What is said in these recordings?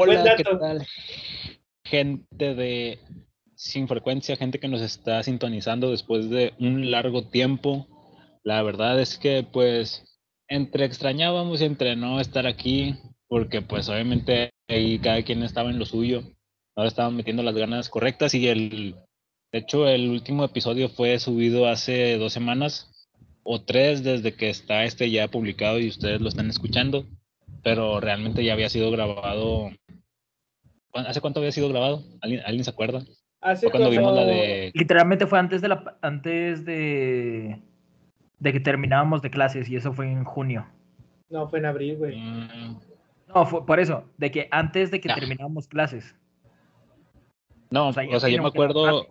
Hola, ¿qué tal? Gente de Sin Frecuencia, gente que nos está sintonizando después de un largo tiempo. La verdad es que pues entre extrañábamos y entre no estar aquí, porque pues obviamente ahí cada quien estaba en lo suyo. Ahora estaban metiendo las ganas correctas y el, de hecho el último episodio fue subido hace dos semanas o tres desde que está este ya publicado y ustedes lo están escuchando, pero realmente ya había sido grabado ¿Hace cuánto había sido grabado? ¿Alguien, se acuerda? Hace cuando vimos la de. Literalmente fue antes de la antes de. de que terminábamos de clases y eso fue en junio. No, fue en abril, güey. Mm. No, fue por eso, de que antes de que terminábamos clases. No, o sea, yo me acuerdo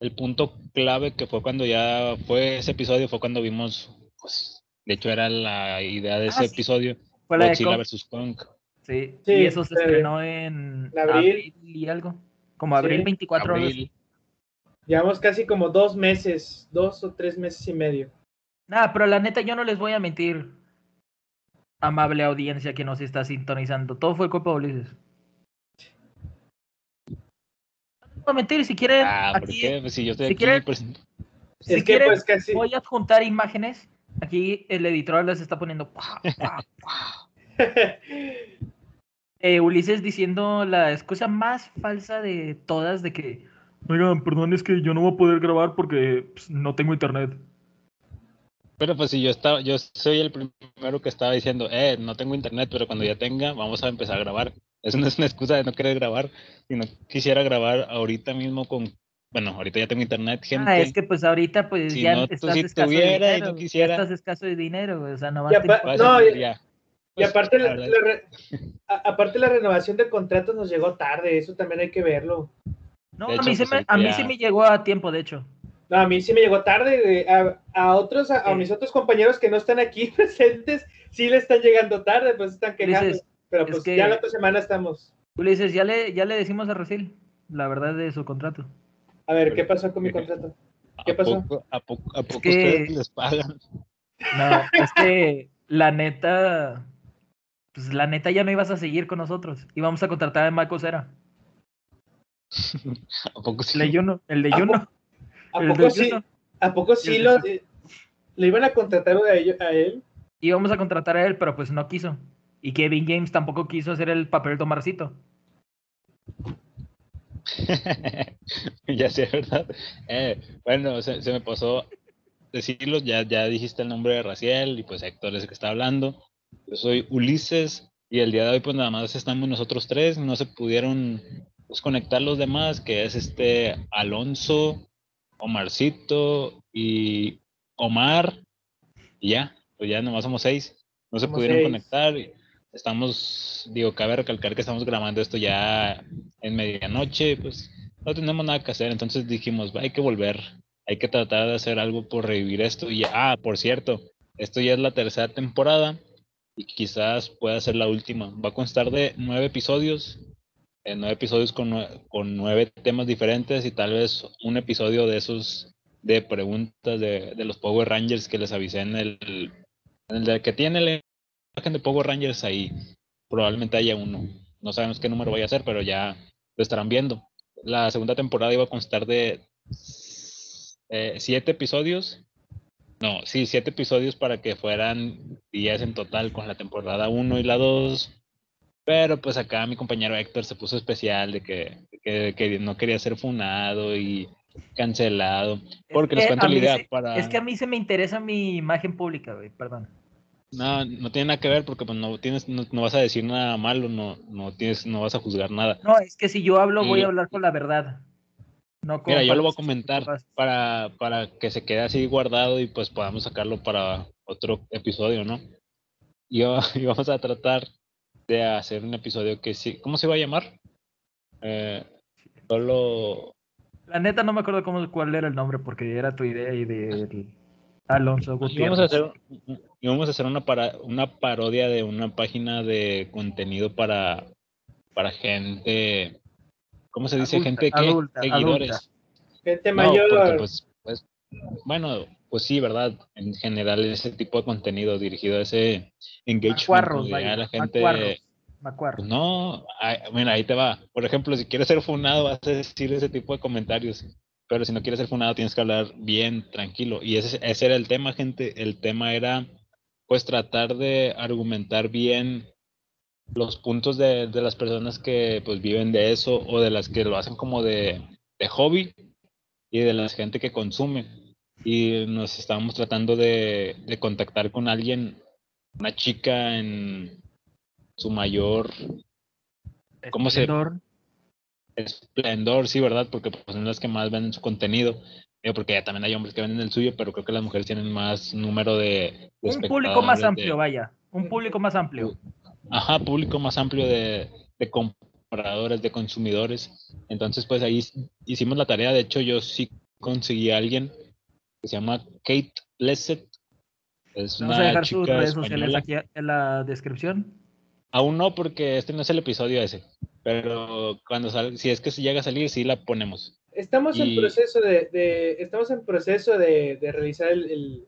el punto clave que fue cuando ya fue ese episodio, fue cuando vimos, pues, de hecho era la idea de ah, ese episodio, fue la Godzilla vs. Kong. Sí, y eso se estrenó en abril, y algo. Como abril 24 abril. Llevamos casi como dos meses, dos o tres meses y medio. Nada, pero la neta yo no les voy a mentir, amable audiencia que nos está sintonizando. Todo fue culpa de Ulises. No voy a mentir, si quieren... Ah, aquí, ¿por qué? Pues si yo estoy aquí, pues... Si quieren, pues, casi... voy a juntar imágenes. Aquí el editor les está poniendo... Eh, Ulises diciendo la excusa más falsa de todas de que, oigan, perdón, es que yo no voy a poder grabar porque pues, no tengo internet. Pero pues si yo estaba, yo soy el primero que estaba diciendo, eh, no tengo internet, pero cuando ya tenga, vamos a empezar a grabar. Eso no es una excusa de no querer grabar, sino quisiera grabar ahorita mismo con, bueno, ahorita ya tengo internet, ah, gente. Ah, es que pues ahorita pues ya estás escaso de dinero, ya estás escaso de dinero, o sea, no vas a... No, ya, y aparte la, aparte la renovación de contratos nos llegó tarde, eso también hay que verlo. No, a mí, me, a mí sí me llegó a tiempo, de hecho. No, a mí sí me llegó tarde. A, a otros, a, mis otros compañeros que no están aquí presentes, sí le están llegando tarde, pues están quejando. pero pues ya la otra semana estamos. Tú le dices, ya le, ya le decimos a Rosil la verdad de su contrato. A ver, ¿qué pasó con mi contrato? ¿Qué pasó? ¿A poco, a poco ustedes les pagan? No, es que la neta, pues la neta ya no ibas a seguir con nosotros. Íbamos a contratar a Marco Cera. ¿A poco sí? El de Juno, el de Juno. ¿A, poco sí? ¿A poco sí lo, le iban a contratar a, a él? Íbamos a contratar a él, pero pues no quiso. Y Kevin James tampoco quiso hacer el papel de Tomarcito. ya sé, ¿verdad? Eh, bueno, se, me pasó decirlo, ya, ya dijiste el nombre de Raciel y pues Héctor es el que está hablando. Yo soy Ulises y el día de hoy pues nada más estamos nosotros tres, no se pudieron pues, conectar los demás, que es este Alonso, Omarcito y Omar, y ya, pues ya nomás somos seis, no se pudieron conectar. Estamos, digo, cabe recalcar que estamos grabando esto ya en medianoche, pues no tenemos nada que hacer, entonces dijimos, hay que volver, hay que tratar de hacer algo por revivir esto. Y, ah, por cierto, esto ya es la tercera temporada y quizás pueda ser la última. Va a constar de nueve episodios, eh, nueve episodios con, con, nueve temas diferentes y tal vez un episodio de esos de preguntas de, de los Power Rangers que les avisé en el, en el que tiene de Power Rangers ahí. Probablemente haya uno. No sabemos qué número vaya a ser, pero ya lo estarán viendo. La segunda temporada iba a constar de eh, siete episodios no, sí, siete episodios para que fueran diez en total con la temporada 1 y la 2. Pero pues acá mi compañero Héctor se puso especial de que, que, no quería ser funado y cancelado. Porque les cuento la idea para. Es que a mí se me interesa mi imagen pública, güey, perdón. No, no tiene nada que ver porque pues no tienes, no, vas a decir nada malo, no, no tienes, no vas a juzgar nada. No, es que si yo hablo, voy a hablar con la verdad. Mira, yo lo voy a comentar para, para que se quede así guardado y pues podamos sacarlo para otro episodio, ¿no? Y, vamos a tratar de hacer un episodio que sí. ¿Cómo se va a llamar? Eh, solo. La neta no me acuerdo cómo, cuál era el nombre porque era tu idea y de Alonso Gutiérrez. Íbamos a hacer, íbamos a hacer una, para, una parodia de una página de contenido para, para gente ¿cómo se dice? gente que seguidores. Gente mayor. Pues, pues, bueno, pues sí, ¿verdad? En general ese tipo de contenido dirigido a ese engagement, a la gente me acuerdo. Pues no, mira, ahí te va. Por ejemplo, si quieres ser funado, vas a decir ese tipo de comentarios. Pero si no quieres ser funado, tienes que hablar bien, tranquilo. Y ese, ese era el tema, gente. El tema era, pues, tratar de argumentar bien los puntos de, de las personas que, pues, viven de eso o de las que lo hacen como de, de hobby y de la gente que consume. Y nos estábamos tratando de, de contactar con alguien, una chica en su mayor... ¿Cómo se esplendor, sí, ¿verdad? Porque pues, son las que más venden su contenido. Porque ya también hay hombres que venden el suyo, pero creo que las mujeres tienen más número de... un público más amplio, vaya. Un público más amplio. Ajá, público más amplio de, de compradores, de consumidores. Entonces, pues ahí hicimos la tarea. De hecho, yo sí conseguí a alguien que se llama Kate Blessed. Es Vamos a dejar sus redes sociales aquí en la descripción. Aún no, porque este no es el episodio ese. Pero cuando salga, si es que se llega a salir, sí la ponemos. Estamos en proceso de, estamos en proceso de, realizar el,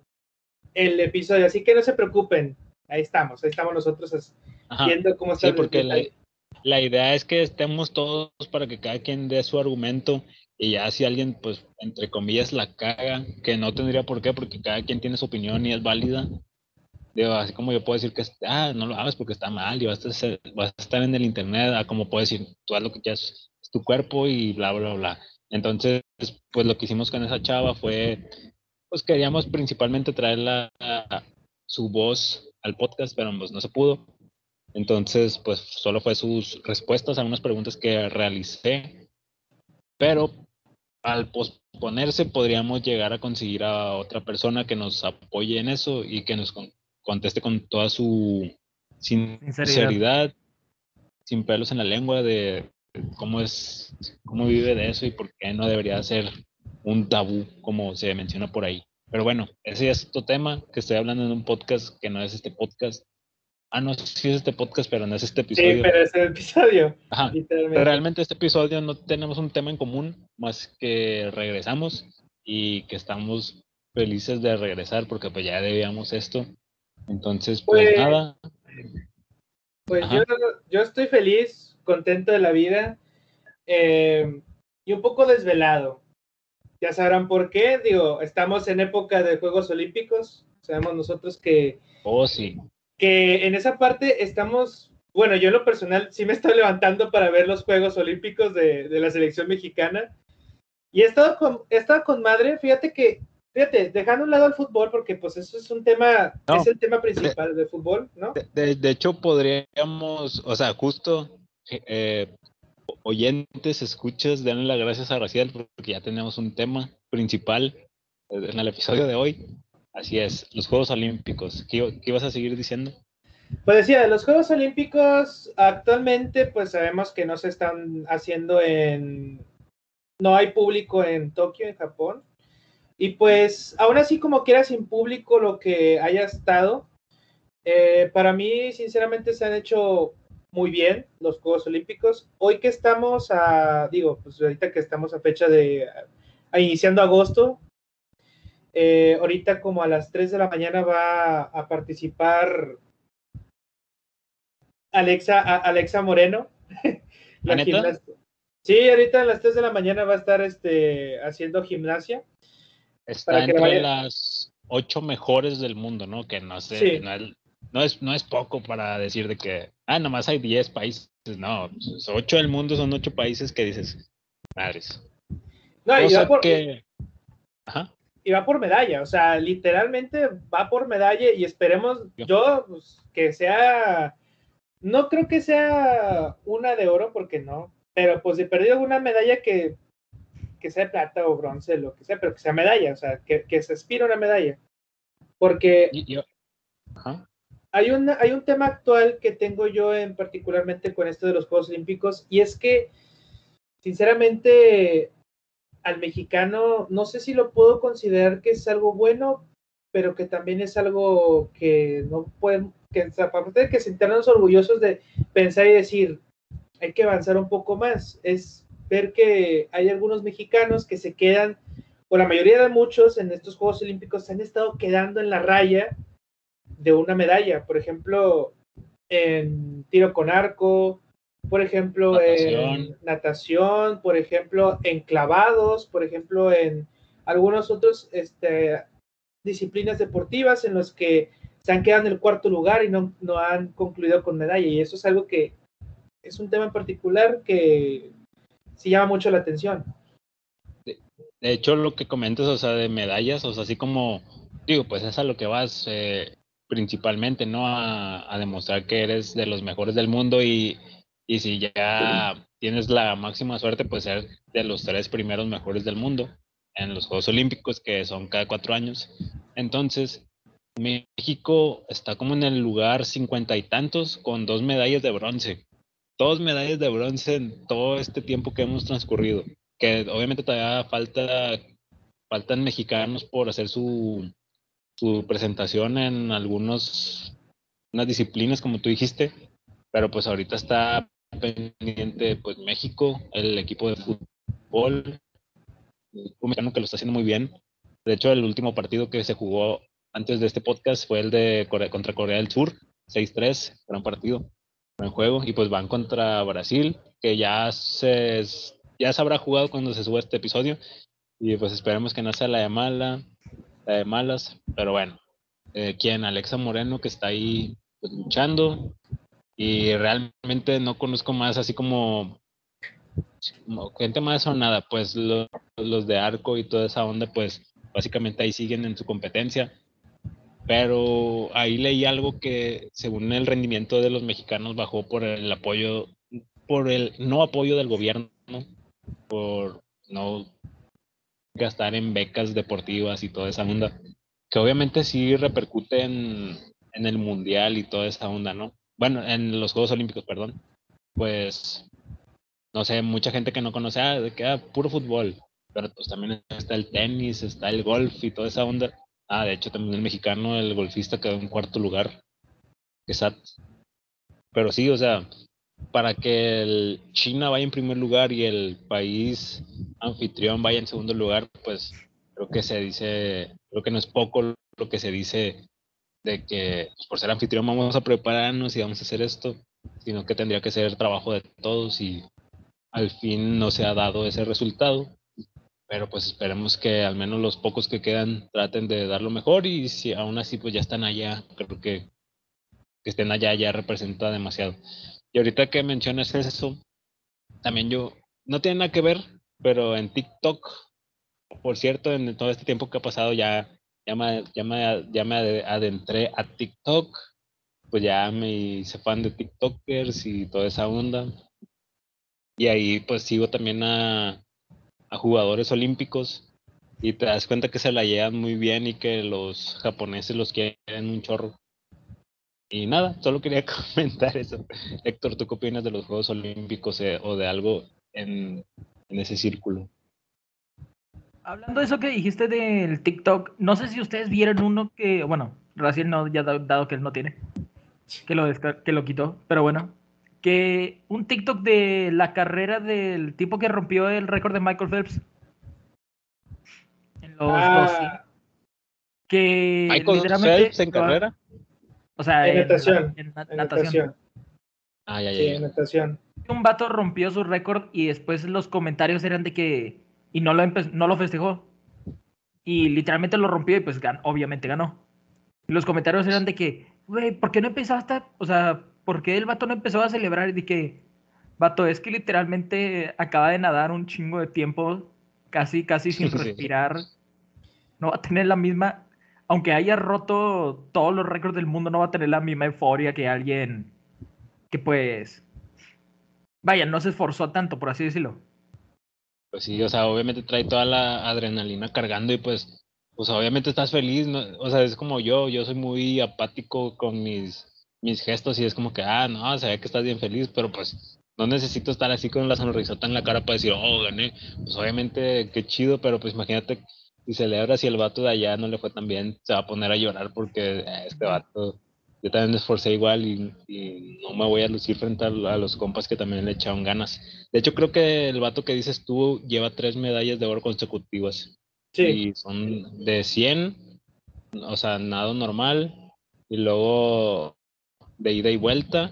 episodio, así que no se preocupen. Ahí estamos, ahí estamos nosotros viendo cómo está. Sí, porque la, la, idea es que estemos todos para que cada quien dé su argumento y ya si alguien, pues, entre comillas, la caga, que no tendría por qué, porque cada quien tiene su opinión y es válida, Digo, así como yo puedo decir que ah, no lo hagas porque está mal y vas a, estar, en el internet, a como puedo decir, tú haz lo que quieras, es tu cuerpo y bla, bla, bla. Entonces, pues lo que hicimos con esa chava fue, pues queríamos principalmente traerla su voz al podcast, pero pues no se pudo. Entonces, pues solo fue sus respuestas a unas preguntas que realicé, pero al posponerse podríamos llegar a conseguir a otra persona que nos apoye en eso y que nos conteste con toda su sinceridad, sin pelos en la lengua de cómo es, cómo vive de eso y por qué no debería ser un tabú como se menciona por ahí. Pero bueno, ese es otro tema que estoy hablando en un podcast que no es este podcast. Ah, no, sí es este podcast, pero no es este episodio. Sí, pero es el episodio. Ajá. realmente este episodio no tenemos un tema en común, más que regresamos y que estamos felices de regresar porque pues ya debíamos esto entonces, pues, pues nada. Pues yo, estoy feliz, contento de la vida eh, y un poco desvelado. Ya sabrán por qué. Digo, estamos en época de Juegos Olímpicos. Sabemos nosotros que. Oh, sí. Que en esa parte estamos. Bueno, yo en lo personal sí me estoy levantando para ver los Juegos Olímpicos de, la selección mexicana. Y he estado, con, he estado con madre. Fíjate que Fíjate, dejando un lado al fútbol, porque pues eso es un tema, es el tema principal del fútbol, ¿no? De, hecho, podríamos, o sea, justo eh, oyentes, escuchas, denle las gracias a Raciel porque ya tenemos un tema principal en el episodio de hoy. Así es, los Juegos Olímpicos. ¿Qué, qué ibas a seguir diciendo? Pues decía, los Juegos Olímpicos actualmente pues sabemos que no se están haciendo en... No hay público en Tokio, en Japón. Y pues, aún así, como quiera, sin público, lo que haya estado, eh, para mí, sinceramente, se han hecho muy bien los Juegos Olímpicos. Hoy que estamos a, digo, pues ahorita que estamos a fecha de, iniciando agosto, eh, ahorita como a las 3 de la mañana va a participar Alexa, Alexa Moreno. la Sí, ahorita a las 3 de la mañana va a estar este, haciendo gimnasia. Está entre las ocho mejores del mundo, ¿no? Que no sé, no, es, no, es, poco para decir de que, ah, nomás hay diez países. No, ocho del mundo son ocho países que dices, madres. No, y va, por, y va por medalla, o sea, literalmente va por medalla y esperemos, yo, pues, que sea, no creo que sea una de oro, porque no, pero pues he perdido una medalla que que sea plata o bronce, lo que sea, pero que sea medalla, o sea, que, que se aspire a una medalla. Porque Hay, una, hay un tema actual que tengo yo en particularmente con esto de los Juegos Olímpicos, y es que, sinceramente, al mexicano, no sé si lo puedo considerar que es algo bueno, pero que también es algo que no pueden, que aparte de que sentirnos orgullosos de pensar y decir, hay que avanzar un poco más, es ver que hay algunos mexicanos que se quedan, o la mayoría de muchos en estos Juegos Olímpicos se han estado quedando en la raya de una medalla. Por ejemplo, en tiro con arco, por ejemplo, en natación, por ejemplo, en clavados, por ejemplo, en algunos otros este, disciplinas deportivas en los que se han quedado en el cuarto lugar y no, no han concluido con medalla. Y eso es algo que es un tema en particular que sí llama mucho la atención. De, hecho, lo que comentas, o sea, de medallas, o sea, así como, digo, pues es a lo que vas eh, principalmente, ¿no? A, a, demostrar que eres de los mejores del mundo y, y si ya tienes la máxima suerte, pues ser de los tres primeros mejores del mundo en los Juegos Olímpicos, que son cada cuatro años. Entonces, México está como en el lugar cincuenta y tantos con dos medallas de bronce. Dos medallas de bronce en todo este tiempo que hemos transcurrido. Que obviamente todavía falta, faltan mexicanos por hacer su, su presentación en algunas unas disciplinas, como tú dijiste. Pero pues ahorita está pendiente pues México, el equipo de fútbol, un mexicano que lo está haciendo muy bien. De hecho, el último partido que se jugó antes de este podcast fue el de contra Corea del Sur, 6-3, gran partido, gran juego. Y pues van contra Brasil, que ya se, ya se habrá jugado cuando se suba este episodio. Y pues esperemos que no sea la de de malas. Pero bueno, eh, quien Alexa Moreno, que está ahí pues, luchando. Y realmente no conozco más así como gente más o nada, pues los de arco y toda esa onda, pues básicamente ahí siguen en su competencia. Pero ahí leí algo que según el rendimiento de los mexicanos bajó por el apoyo, por el no apoyo del gobierno, por no gastar en becas deportivas y toda esa onda, que obviamente sí repercute en, en el mundial y toda esa onda, ¿no? Bueno, en los Juegos Olímpicos, perdón. Pues no sé, mucha gente que no conoce, ah, de que ah, puro fútbol, pero pues también está el tenis, está el golf y toda esa onda. Ah, de hecho también el mexicano, el golfista quedó en cuarto lugar. Exacto. Pero sí, o sea, para que el China vaya en primer lugar y el país anfitrión vaya en segundo lugar, pues creo que se dice, creo que no es poco lo que se dice de que pues, por ser anfitrión vamos a prepararnos y vamos a hacer esto, sino que tendría que ser trabajo de todos y al fin no se ha dado ese resultado, pero pues esperemos que al menos los pocos que quedan traten de dar lo mejor y si aún así pues ya están allá, creo que que estén allá ya representa demasiado. Y ahorita que mencionas eso, también yo, no tiene nada que ver, pero en TikTok, por cierto, en todo este tiempo que ha pasado ya, ya, me, ya, me, ya me adentré a TikTok, pues ya me hice fan de TikTokers y toda esa onda. Y ahí pues sigo también a, jugadores olímpicos y te das cuenta que se la llevan muy bien y que los japoneses los quieren un chorro. Y nada, solo quería comentar eso. Héctor, ¿tú qué opinas de los Juegos Olímpicos eh, o de algo en, ese círculo? Hablando de eso que dijiste del TikTok, no sé si ustedes vieron uno que, bueno, recién no, ya dado que él no tiene, que lo, que lo quitó, pero bueno, que un TikTok de la carrera del tipo que rompió el récord de Michael Phelps. En los ah. Que Michael Phelps en carrera. O sea, en, natación. En, natación. Ah, ya, ya, sí, en natación. Un vato rompió su récord y después los comentarios eran de que. Y no lo, no lo festejó. Y literalmente lo rompió y pues obviamente ganó. Y los comentarios eran de que, güey, ¿por qué no empezaste? O sea, ¿por qué el vato no empezó a celebrar? Y dije, vato, es que literalmente acaba de nadar un chingo de tiempo, casi, casi sin respirar. No va a tener la misma, aunque haya roto todos los récords del mundo, no va a tener la misma euforia que alguien que pues, vaya, no se esforzó tanto, por así decirlo. Pues sí, o sea, obviamente trae toda la adrenalina cargando y pues, pues obviamente estás feliz, o sea, es como yo, yo soy muy apático con mis mis gestos y es como que, ah, no, se ve que estás bien feliz, pero pues no necesito estar así con la sonrisota en la cara para decir, oh, gané. Pues obviamente, qué chido, pero pues imagínate si celebras y el vato de allá no le fue tan bien, se va a poner a llorar porque eh, este vato, yo también me esforcé igual y, no me voy a lucir frente a, los compas que también le echaron ganas. De hecho, creo que el vato que dices tú lleva tres medallas de oro consecutivas. Sí. Y son de 100, o sea, nado normal, y luego de ida y vuelta,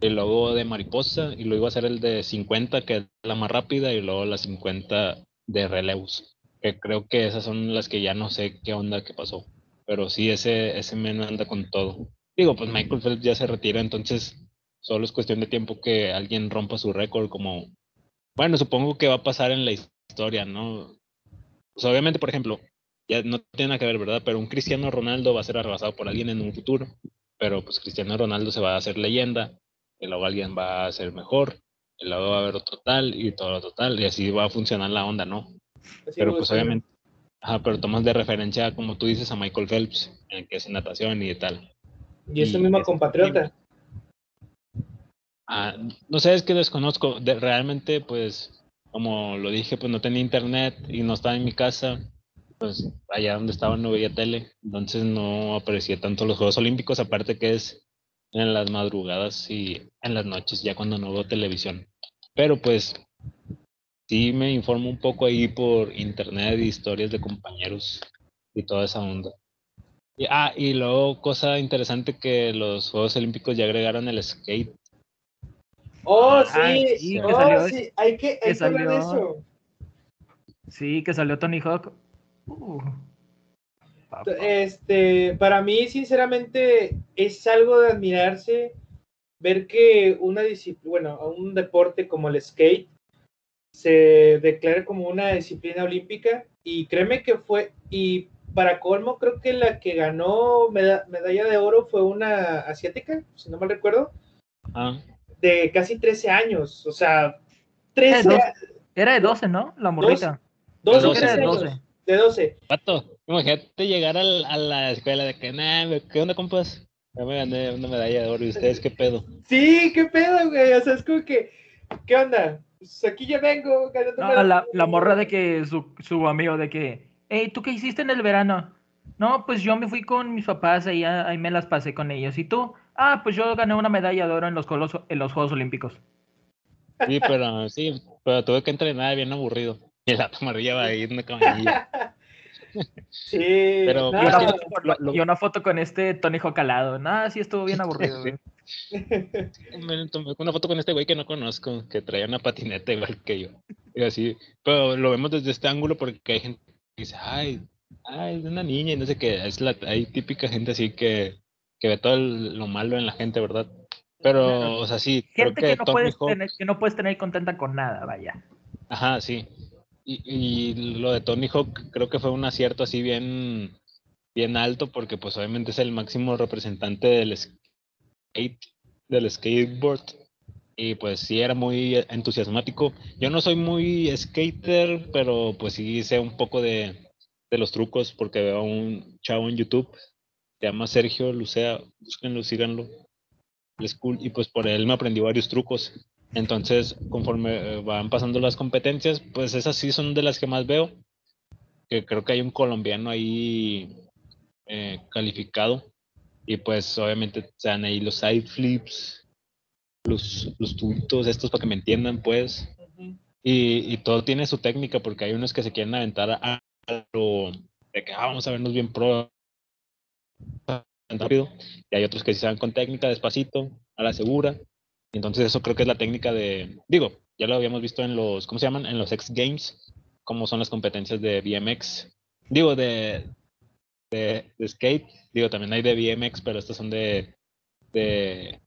y luego de mariposa, y luego iba a ser el de 50, que es la más rápida, y luego la 50 de relevos. Que creo que esas son las que ya no sé qué onda que pasó. Pero sí, ese, ese men anda con todo. Digo, pues Michael Phelps ya se retira, entonces solo es cuestión de tiempo que alguien rompa su récord como... Bueno, supongo que va a pasar en la historia, ¿no? Pues obviamente, por ejemplo, ya no tiene nada que ver, ¿verdad? Pero un Cristiano Ronaldo va a ser arrasado por alguien en un futuro, pero pues Cristiano Ronaldo se va a hacer leyenda, y luego alguien va a ser mejor, y luego va a haber otro tal y todo lo total, y así va a funcionar la onda, ¿no? Pero pues obviamente, ajá, pero tomas de referencia, como tú dices, a Michael Phelps, en que es natación y tal. Y es tu mismo compatriota. Ah, no sé, es que desconozco. De, realmente, pues, como lo dije, pues no tenía internet y no estaba en mi casa pues allá donde estaba no veía tele, entonces no aparecía tanto los Juegos Olímpicos, aparte que es en las madrugadas y en las noches, ya cuando no veo televisión. Pero pues sí me informo un poco ahí por internet, historias de compañeros y toda esa onda. Y, ah, y luego cosa interesante que los Juegos Olímpicos ya agregaron el skate. Oh, sí, sí, oh, sí. hay que, hay que, ver eso. Sí, que salió Tony Hawk este, para mí, sinceramente, es algo de admirarse ver que una disciplina, bueno, un deporte como el skate se declare como una disciplina olímpica y créeme que fue, y para colmo, creo que la que ganó medalla de oro fue una asiática, si no mal recuerdo, ah. de casi 13 años, o sea, 13 Era de 12, ¿no? La morrita. 12, 12, de 12 de 12. Pato, imagínate llegar a la escuela de que, nah, ¿qué onda, compas? Ya me gané una medalla de oro y ustedes, ¿qué pedo? Sí, ¿qué pedo, güey? O sea, es como que, ¿qué onda? Pues aquí ya vengo. No, la, la, morra de que su, su amigo de que, hey, ¿tú qué hiciste en el verano? No, pues yo me fui con mis papás y ahí me las pasé con ellos. ¿Y tú? Ah, pues yo gané una medalla de oro en los, en los Juegos Olímpicos. Sí, pero sí, pero tuve que entrenar bien aburrido. Y la tomarilla va a ir una camarilla. Sí, pero y una foto con este Tony Jocalado. Nada, sí estuvo bien aburrido, Me tomé una foto con este güey que no conozco, que traía una patineta igual que yo. Y así, pero lo vemos desde este ángulo porque hay gente que dice, ay, ay, es una niña y no sé qué. Es la, hay típica gente así que, que ve todo lo malo en la gente, ¿verdad? Pero, o sea, sí. Gente que, no puedes tener, que no puedes tener contenta con nada, vaya. Ajá, sí. Y, lo de Tony Hawk creo que fue un acierto así bien, bien alto porque pues obviamente es el máximo representante del skate, del skateboard. Y pues sí era muy entusiasmático. Yo no soy muy skater, pero pues sí sé un poco de, de los trucos porque veo a un chavo en YouTube, se llama Sergio Lucea, búsquenlo, síganlo. Es cool y pues por él me aprendí varios trucos. Entonces, conforme eh, van pasando las competencias, pues esas sí son de las que más veo. Que creo que hay un colombiano ahí eh, calificado. Y pues obviamente dan ahí los side flips, los, los tubitos, estos para que me entiendan, pues. y, todo tiene su técnica, porque hay unos que se quieren aventar a, lo de que ah, vamos a vernos bien pro rápido. Y hay otros que sí se van con técnica, despacito, a la segura. Entonces eso creo que es la técnica de, digo, ya lo habíamos visto en los, ¿cómo se llaman? En los X Games, cómo son las competencias de BMX. Digo, de, de, skate, digo, también hay de BMX, pero estas son de, de,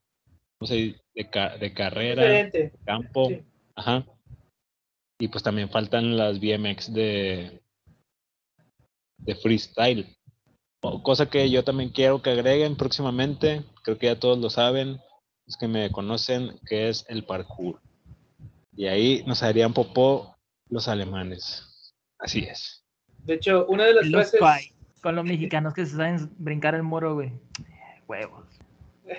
¿cómo se dice? De, de carrera, de campo. Ajá. Y pues también faltan las BMX de, de freestyle. Cosa que yo también quiero que agreguen próximamente, creo que ya todos lo saben, que me conocen, que es el parkour. Y ahí nos harían popó los alemanes. Así es. De hecho, una de las frases... Con los mexicanos que se saben brincar el moro, güey. Huevos.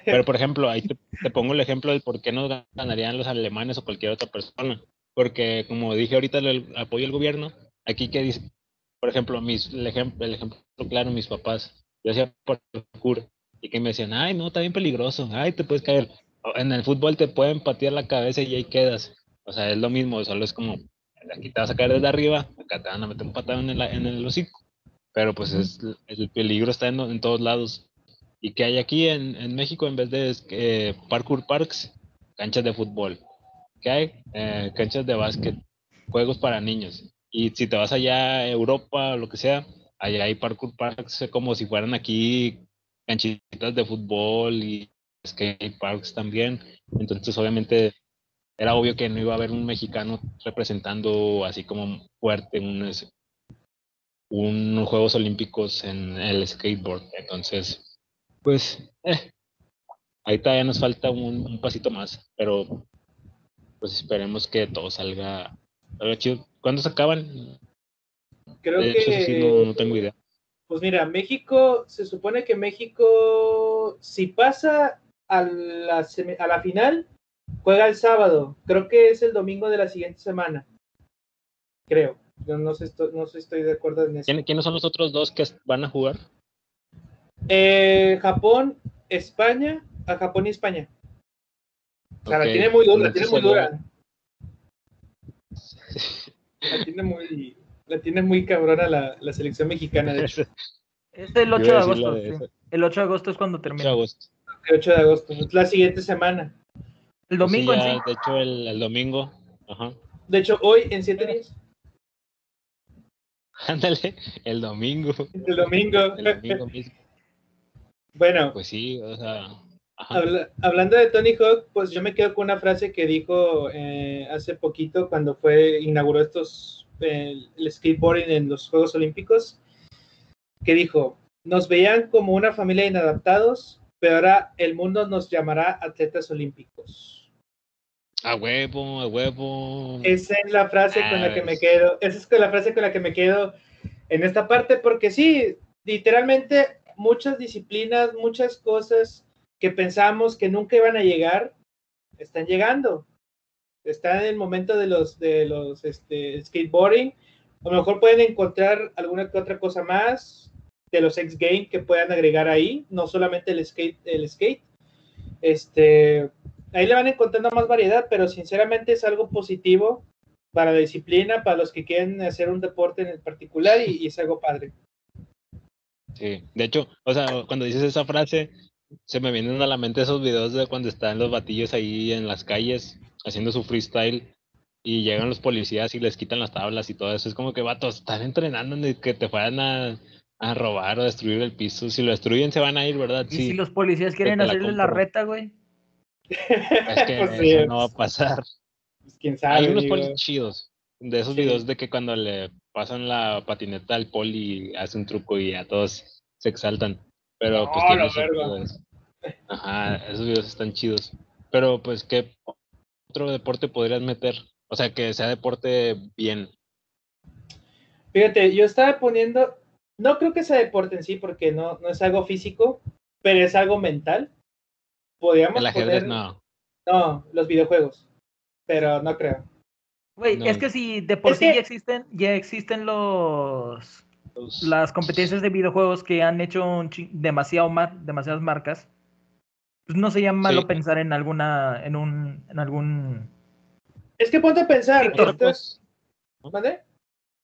Pero, por ejemplo, ahí te, pongo el ejemplo del por qué no ganarían los alemanes o cualquier otra persona. Porque, como dije ahorita, el apoyo al gobierno, aquí que dice, por ejemplo, mis, el, ejemplo, el ejemplo claro, mis papás, yo hacía parkour y que me decían, ay, no, está bien peligroso, ay, te puedes caer en el fútbol te pueden patear la cabeza y ahí quedas. O sea, es lo mismo, solo es como, aquí te vas a caer desde arriba, acá te van a meter un patado en el, en el hocico. Pero pues es, el peligro está en, en todos lados. ¿Y qué hay aquí en, en México en vez de eh, parkour parks? Canchas de fútbol. ¿Qué hay? Eh, canchas de básquet, juegos para niños. Y si te vas allá a Europa o lo que sea, allá hay parkour parks como si fueran aquí canchitas de fútbol y skate parks también. Entonces, obviamente, era obvio que no iba a haber un mexicano representando así como fuerte un, unos Juegos Olímpicos en el skateboard. Entonces, pues, eh, ahí todavía nos falta un, pasito más, pero pues esperemos que todo salga, chido. ¿Cuándo se acaban? Creo que... no, tengo idea. Pues mira, México, se supone que México, si pasa a la, a la final, juega el sábado. Creo que es el domingo de la siguiente semana. Creo. Yo no, sé, no estoy de acuerdo en eso. ¿Quiénes son los otros dos que van a jugar? Eh, Japón, España, a Japón y España. O sea, la tiene muy dura, la tiene muy dura. La tiene muy, la tiene muy cabrona la, la selección mexicana, de hecho. Es el 8 de agosto. El 8 de agosto es cuando termina. 8 de agosto. El 8 de agosto, es la siguiente semana. El domingo en sí. De hecho, el, el domingo. Ajá. De hecho, hoy en 7 días. Ándale, el domingo. El domingo. El domingo mismo. Bueno. Pues sí, o sea. hablando de Tony Hawk, pues yo me quedo con una frase que dijo eh, hace poquito cuando fue inauguró estos el, skateboarding en los Juegos Olímpicos, que dijo: Nos veían como una familia de inadaptados, pero ahora el mundo nos llamará atletas olímpicos. A huevo, a huevo. Esa es la frase con la que me quedo. Esa es la frase con la que me quedo en esta parte, porque sí, literalmente muchas disciplinas, muchas cosas que pensamos que nunca iban a llegar, están llegando. Están en el momento de los, de los este, skateboarding. A lo mejor pueden encontrar alguna que otra cosa más de los X Games que puedan agregar ahí, no solamente el skate, el skate. Este, ahí le van encontrando más variedad, pero sinceramente es algo positivo para la disciplina, para los que quieren hacer un deporte en el particular y, es algo padre. Sí, de hecho, o sea, cuando dices esa frase, se me vienen a la mente esos videos de cuando están los batillos ahí en las calles haciendo su freestyle y llegan los policías y les quitan las tablas y todo eso. Es como que, vatos, están entrenando que te fueran a, a, robar o destruir el piso. Si lo destruyen, se van a ir, ¿verdad? ¿Y si los policías quieren hacerle la reta, güey? Es que pues eso no va a pasar. Pues, quién sabe. Hay unos polis chidos. De esos videos de que cuando le pasan la patineta al poli hace un truco y a todos se exaltan. Pero pues tiene Ajá, esos videos están chidos. Pero pues, ¿qué otro deporte podrías meter? O sea, que sea deporte bien. Fíjate, yo estaba poniendo, no creo que sea deporte en sí, porque no, no es algo físico, pero es algo mental podríamos El ajedrez no. No, los videojuegos. Pero no creo. Güey, es que si de por sí ya existen, ya existen los, las competencias de videojuegos que han hecho un demasiado mar demasiadas marcas, pues no sería malo pensar en alguna, en un, en algún. Es que ponte a pensar. ¿Vale?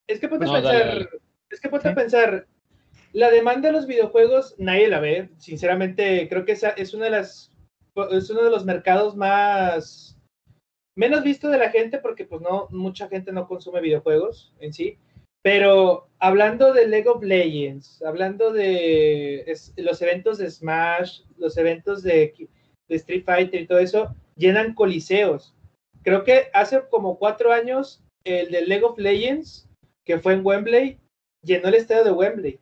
Es que ponte a pensar. Es que ponte a pensar. La demanda de los videojuegos nadie la ve. Sinceramente, creo que esa es una de las es uno de los mercados más menos visto de la gente porque pues no mucha gente no consume videojuegos en sí pero hablando de Lego of Legends hablando de los eventos de Smash los eventos de, de, Street Fighter y todo eso llenan coliseos creo que hace como cuatro años el de Lego of Legends que fue en Wembley llenó el estadio de Wembley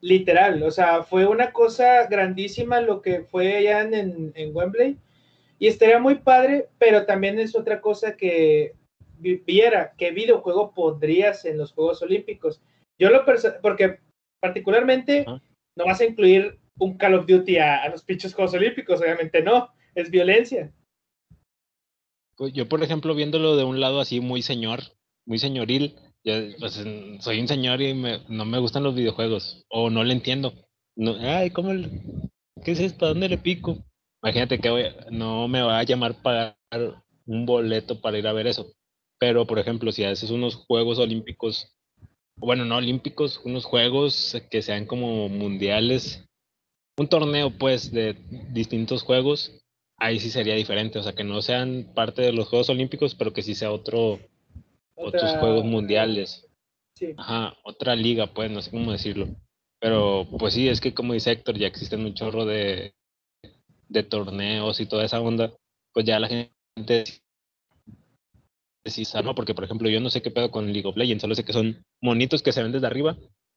literal, o sea, fue una cosa grandísima lo que fue allá en, en, Wembley y estaría muy padre, pero también es otra cosa que viera qué videojuego pondrías en los Juegos Olímpicos. Yo lo porque particularmente no vas a incluir un Call of Duty a, los pinches Juegos Olímpicos, obviamente no, es violencia. Yo, por ejemplo, viéndolo de un lado así muy señor, muy señoril, pues, soy un señor y no me gustan los videojuegos o no le entiendo. Ay, ¿cómo? ¿Qué es esto? ¿Dónde le pico? Imagínate que no me va a llamar pagar un boleto para ir a ver eso. Pero, por ejemplo, si haces unos Juegos Olímpicos, bueno, no olímpicos, unos Juegos que sean como mundiales, un torneo, pues, de distintos juegos, ahí sí sería diferente. O sea, que no sean parte de los Juegos Olímpicos, pero que sí sea otro, otros Juegos Mundiales. Sí. Ajá, otra liga, pues, no sé cómo decirlo. Pero, pues sí, es que como dice Héctor, ya existen un chorro de, de torneos y toda esa onda, pues ya la gente sí sabe, ¿no? Porque, por ejemplo, yo no sé qué pedo con League of Legends, solo sé que son monitos que se ven desde arriba.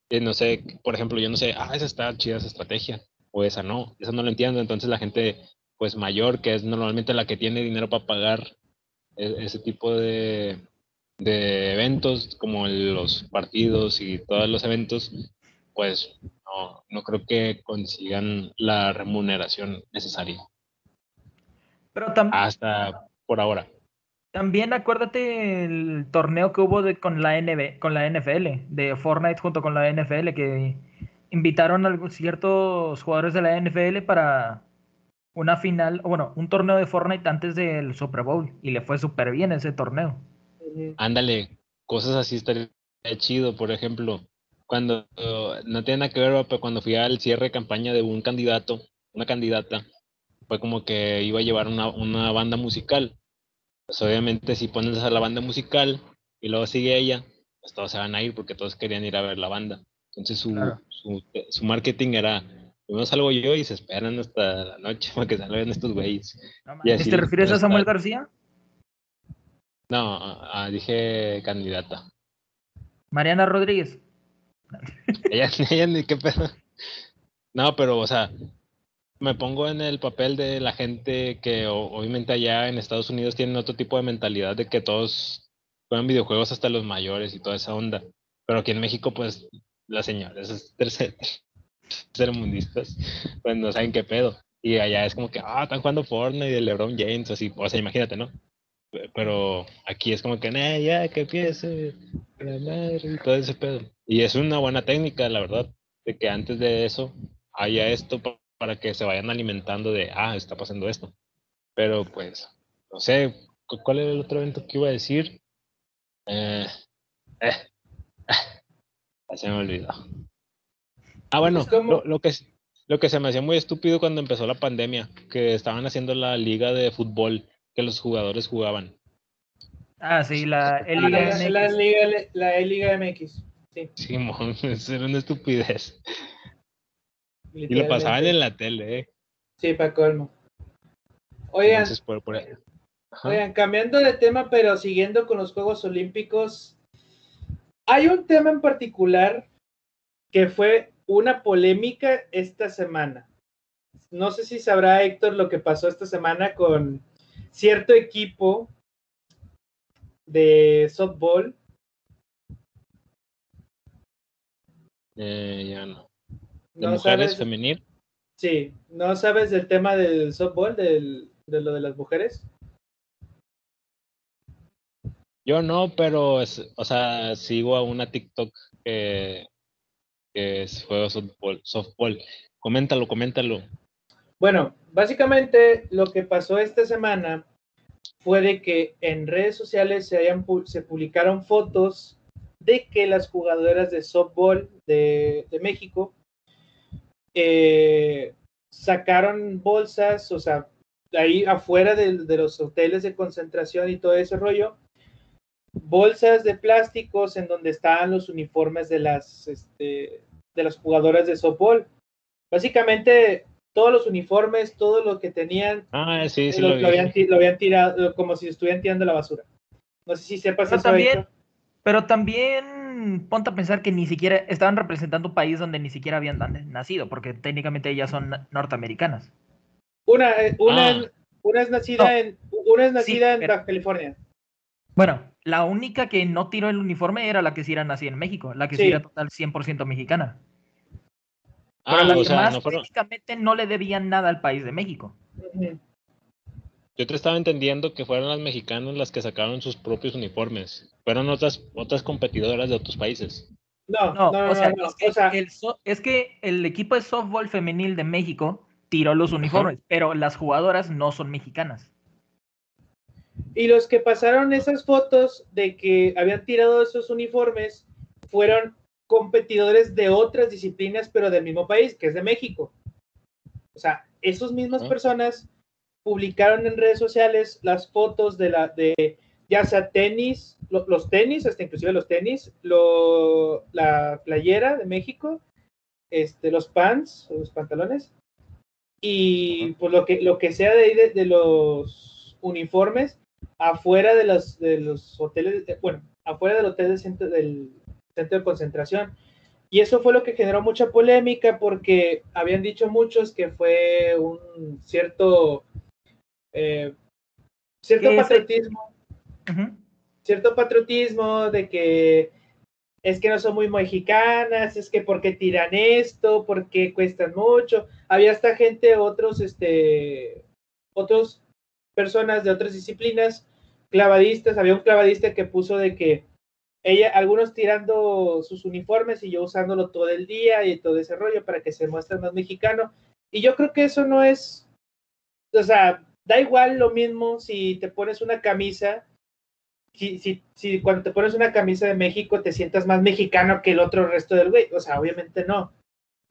Y no sé, por ejemplo, yo no sé, ah, esa está chida esa estrategia, o esa no, eso no lo entiendo. Entonces la gente, pues mayor, que es normalmente la que tiene dinero para pagar e- ese tipo de, de eventos, como los partidos y todos los eventos, pues no, no creo que consigan la remuneración necesaria. Pero Hasta por ahora. también acuérdate el torneo que hubo de, con, la NB, con la NFL, de Fortnite junto con la NFL, que invitaron a ciertos jugadores de la NFL para una final, bueno, un torneo de Fortnite antes del Super Bowl, y le fue súper bien ese torneo. Ujú. Ándale, cosas así estaría chido, por ejemplo, cuando uh, no tiene nada que ver, pero cuando fui al cierre de campaña de un candidato, una candidata, fue como que iba a llevar una, una banda musical. Pues obviamente si pones a la banda musical y luego sigue ella, pues todos se van a ir porque todos querían ir a ver la banda. Entonces su, Claro. su, su marketing era, primero salgo yo y se esperan hasta la noche para que salgan estos güeyes. No ¿Te refieres a. Samuel García? No, ah, dije candidata. Mariana Rodríguez. Ella, ella ni qué pedo. No, pero, o sea, me pongo en el papel de la gente que obviamente allá en Estados Unidos tienen otro tipo de mentalidad de que todos juegan videojuegos hasta los mayores y toda esa onda. Pero aquí en México, pues, las señoras es tercer, tercermundistas, pues no saben qué pedo. Y allá es como que, ah, están jugando Fortnite de LeBron James, así, o sea, imagínate, ¿no? Pe- Pero aquí es como que, nah, ya, que empiece, la madre, y todo ese pedo. Y es una buena técnica, la verdad, de que antes de eso haya esto pa- para que se vayan alimentando de, ah, está pasando esto. Pero pues, no sé, cu- ¿cuál era el otro evento que iba a decir? Eh, eh, ah, se me olvidó. Ah, bueno, lo, lo que, lo que se me hacía muy estúpido cuando empezó la pandemia, que estaban haciendo la liga de fútbol, que los jugadores jugaban. Ah, sí, la Ah, Liga la, MX. la Liga, la Liga MX. Sí, Simón, eso era una estupidez. Y lo pasaban en la tele, ¿eh? Sí, para colmo. Oigan, Entonces, por. Oigan, cambiando de tema, pero siguiendo con los Juegos Olímpicos, hay un tema en particular que fue una polémica esta semana. No sé si sabrá Héctor lo que pasó esta semana con cierto equipo de softball. Eh, ya no. De No mujeres sabes, femenil. sí, no sabes del tema del softball, del, de lo de las mujeres. Yo no, pero es, o sea, sigo a una TikTok que, que es juego softball, softball. Coméntalo, coméntalo. Bueno, básicamente lo que pasó esta semana fue de que en redes sociales se, hayan, se publicaron fotos de que las jugadoras de softball de, México eh, sacaron bolsas, o sea, ahí afuera de, de los hoteles de concentración y todo ese rollo, bolsas de plásticos en donde estaban los uniformes de las, este, de las jugadoras de softball. Básicamente, todos los uniformes, todo lo que tenían, Ah, sí, sí lo, lo, lo vi. habían, lo habían tirado como si estuvieran tirando a la basura. No sé si sepas Pero eso, también, pero también ponte a pensar que ni siquiera estaban representando un país donde ni siquiera habían na- nacido, porque técnicamente ellas son na- norteamericanas. Una, eh, una, Ah. una es nacida No. en, una es nacida en pero- Baja California. Bueno, la única que no tiró el uniforme era la que sí era nacida en México, la que sí, Sí. era total 100% mexicana. Ah, Pero las o sea, demás no fueron. técnicamente no le debían nada al país de México. Yo te estaba entendiendo que fueron las mexicanas las que sacaron sus propios uniformes. Fueron otras, otras competidoras de otros países. No, No, no, o, sea, no, es que o sea, el so- es que el equipo de softball femenil de México tiró los uniformes, pero las jugadoras no son mexicanas. Y los que pasaron esas fotos de que habían tirado esos uniformes fueron competidores de otras disciplinas, pero del mismo país, que es de México. O sea, esas mismas Ah. personas publicaron en redes sociales las fotos de la de ya sea tenis, lo- los tenis, hasta inclusive los tenis, lo, la playera de México, este, los pants, los pantalones, y pues lo que, lo que sea de, ahí de, de los uniformes afuera de los, de los hoteles, bueno, afuera del hotel del centro, del centro de concentración. Y eso fue lo que generó mucha polémica porque habían dicho muchos que fue un cierto, eh, cierto patriotismo cierto patriotismo de que es que no son muy mexicanas, es que porque tiran esto, porque cuestan mucho. Había hasta gente, otros, este, otros personas de otras disciplinas, clavadistas, había un clavadista que puso de que ella, algunos tirando sus uniformes y yo usándolo todo el día y todo ese rollo para que se muestre más mexicano. Y yo creo que eso no es, o sea, da igual lo mismo si te pones una camisa si, si, si cuando te pones una camisa de México te sientas más mexicano que el otro resto del güey. O sea, obviamente no.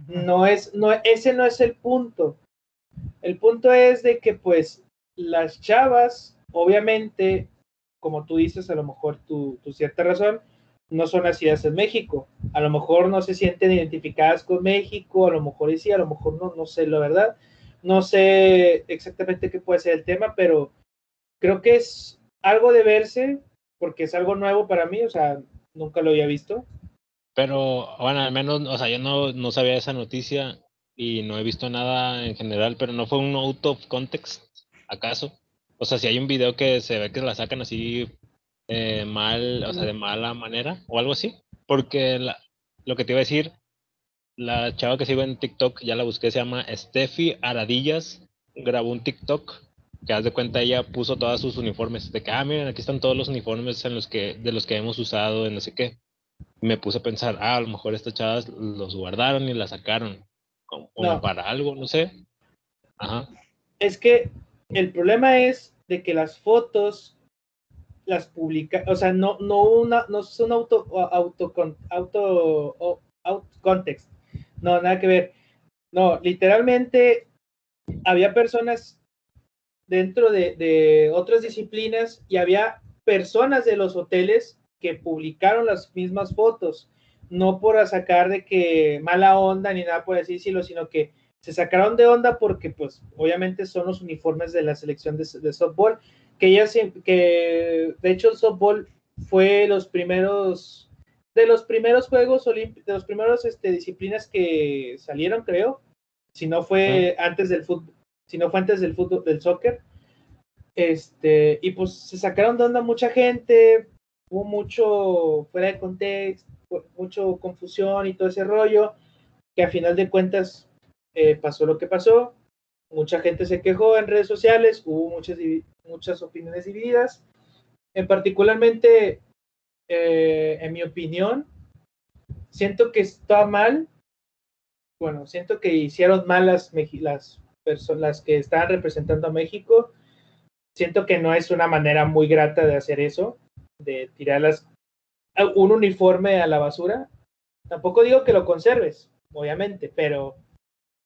No es, no, ese no es el punto. El punto es de que, pues, las chavas, obviamente, como tú dices, a lo mejor tu, cierta razón, no son nacidas en México. A lo mejor no se sienten identificadas con México, a lo mejor sí, a lo mejor no, no sé, la verdad. No sé exactamente qué puede ser el tema, pero creo que es algo de verse, porque es algo nuevo para mí, o sea, nunca lo había visto. Pero, bueno, al menos, o sea, yo no, no sabía esa noticia y no he visto nada en general, pero no fue un out of context, ¿acaso? O sea, si hay un video que se ve que la sacan así eh, mal, o sea, de mala manera o algo así. Porque la- lo que te iba a decir, la chava que sigo en TikTok, ya la busqué, se llama Steffi Aradillas, grabó un TikTok que haz de cuenta ella puso todos sus uniformes, de que, ah, miren, aquí están todos los uniformes en los que, de los que hemos usado, en no sé qué me puse a pensar, ah, a lo mejor estas chavas los guardaron y las sacaron como, No. para algo, no sé. Ajá. Es que el problema es de que las fotos las publica, o sea, no, no una, no son auto, auto, auto, o- out context, no, nada que ver. No, literalmente había personas dentro de, de otras disciplinas y había personas de los hoteles que publicaron las mismas fotos, no por sacar de que mala onda ni nada por así decirlo, sino que se sacaron de onda porque, pues, obviamente son los uniformes de la selección de, de softball, que ya que de hecho el softball fue los primeros, de los primeros Juegos Olímpicos, de los primeros este, disciplinas que salieron, creo, si no fue antes del fútbol, si no fue antes del fútbol, del soccer, este, y pues se sacaron de onda mucha gente, hubo mucho fuera de contexto, mucho confusión y todo ese rollo, que a final de cuentas eh, pasó lo que pasó, mucha gente se quejó en redes sociales, hubo muchas, muchas opiniones divididas, en particularmente, eh, en mi opinión, siento que está mal, bueno, siento que hicieron mal las, las personas que estaban representando a México, siento que no es una manera muy grata de hacer eso, de tirarlas un uniforme a la basura. Tampoco digo que lo conserves, obviamente, pero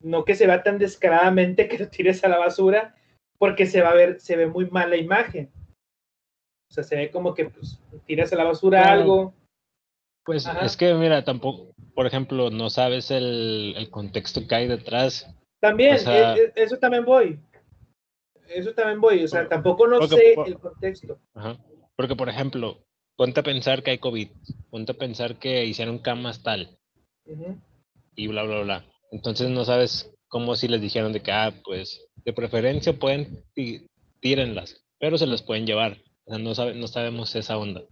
no que se vea tan descaradamente que lo tires a la basura, porque se va a ver, se ve muy mal la imagen. O sea, se ve como que pues, tiras a la basura algo. Pues Ajá. es que, mira, tampoco, por ejemplo, no sabes el, el contexto que hay detrás. También, o sea- eh, eh, eso también voy. Eso también voy. O sea, tampoco no porque sé por- el contexto. Ajá. Porque, por ejemplo, ponte a pensar que hay COVID, ponte a pensar que hicieron camas tal y bla, bla, bla. Entonces no sabes cómo si les dijeron de que, ah, pues, de preferencia pueden, tí- tírenlas, pero se las pueden llevar. O sea, no, sabe, no sabemos esa onda.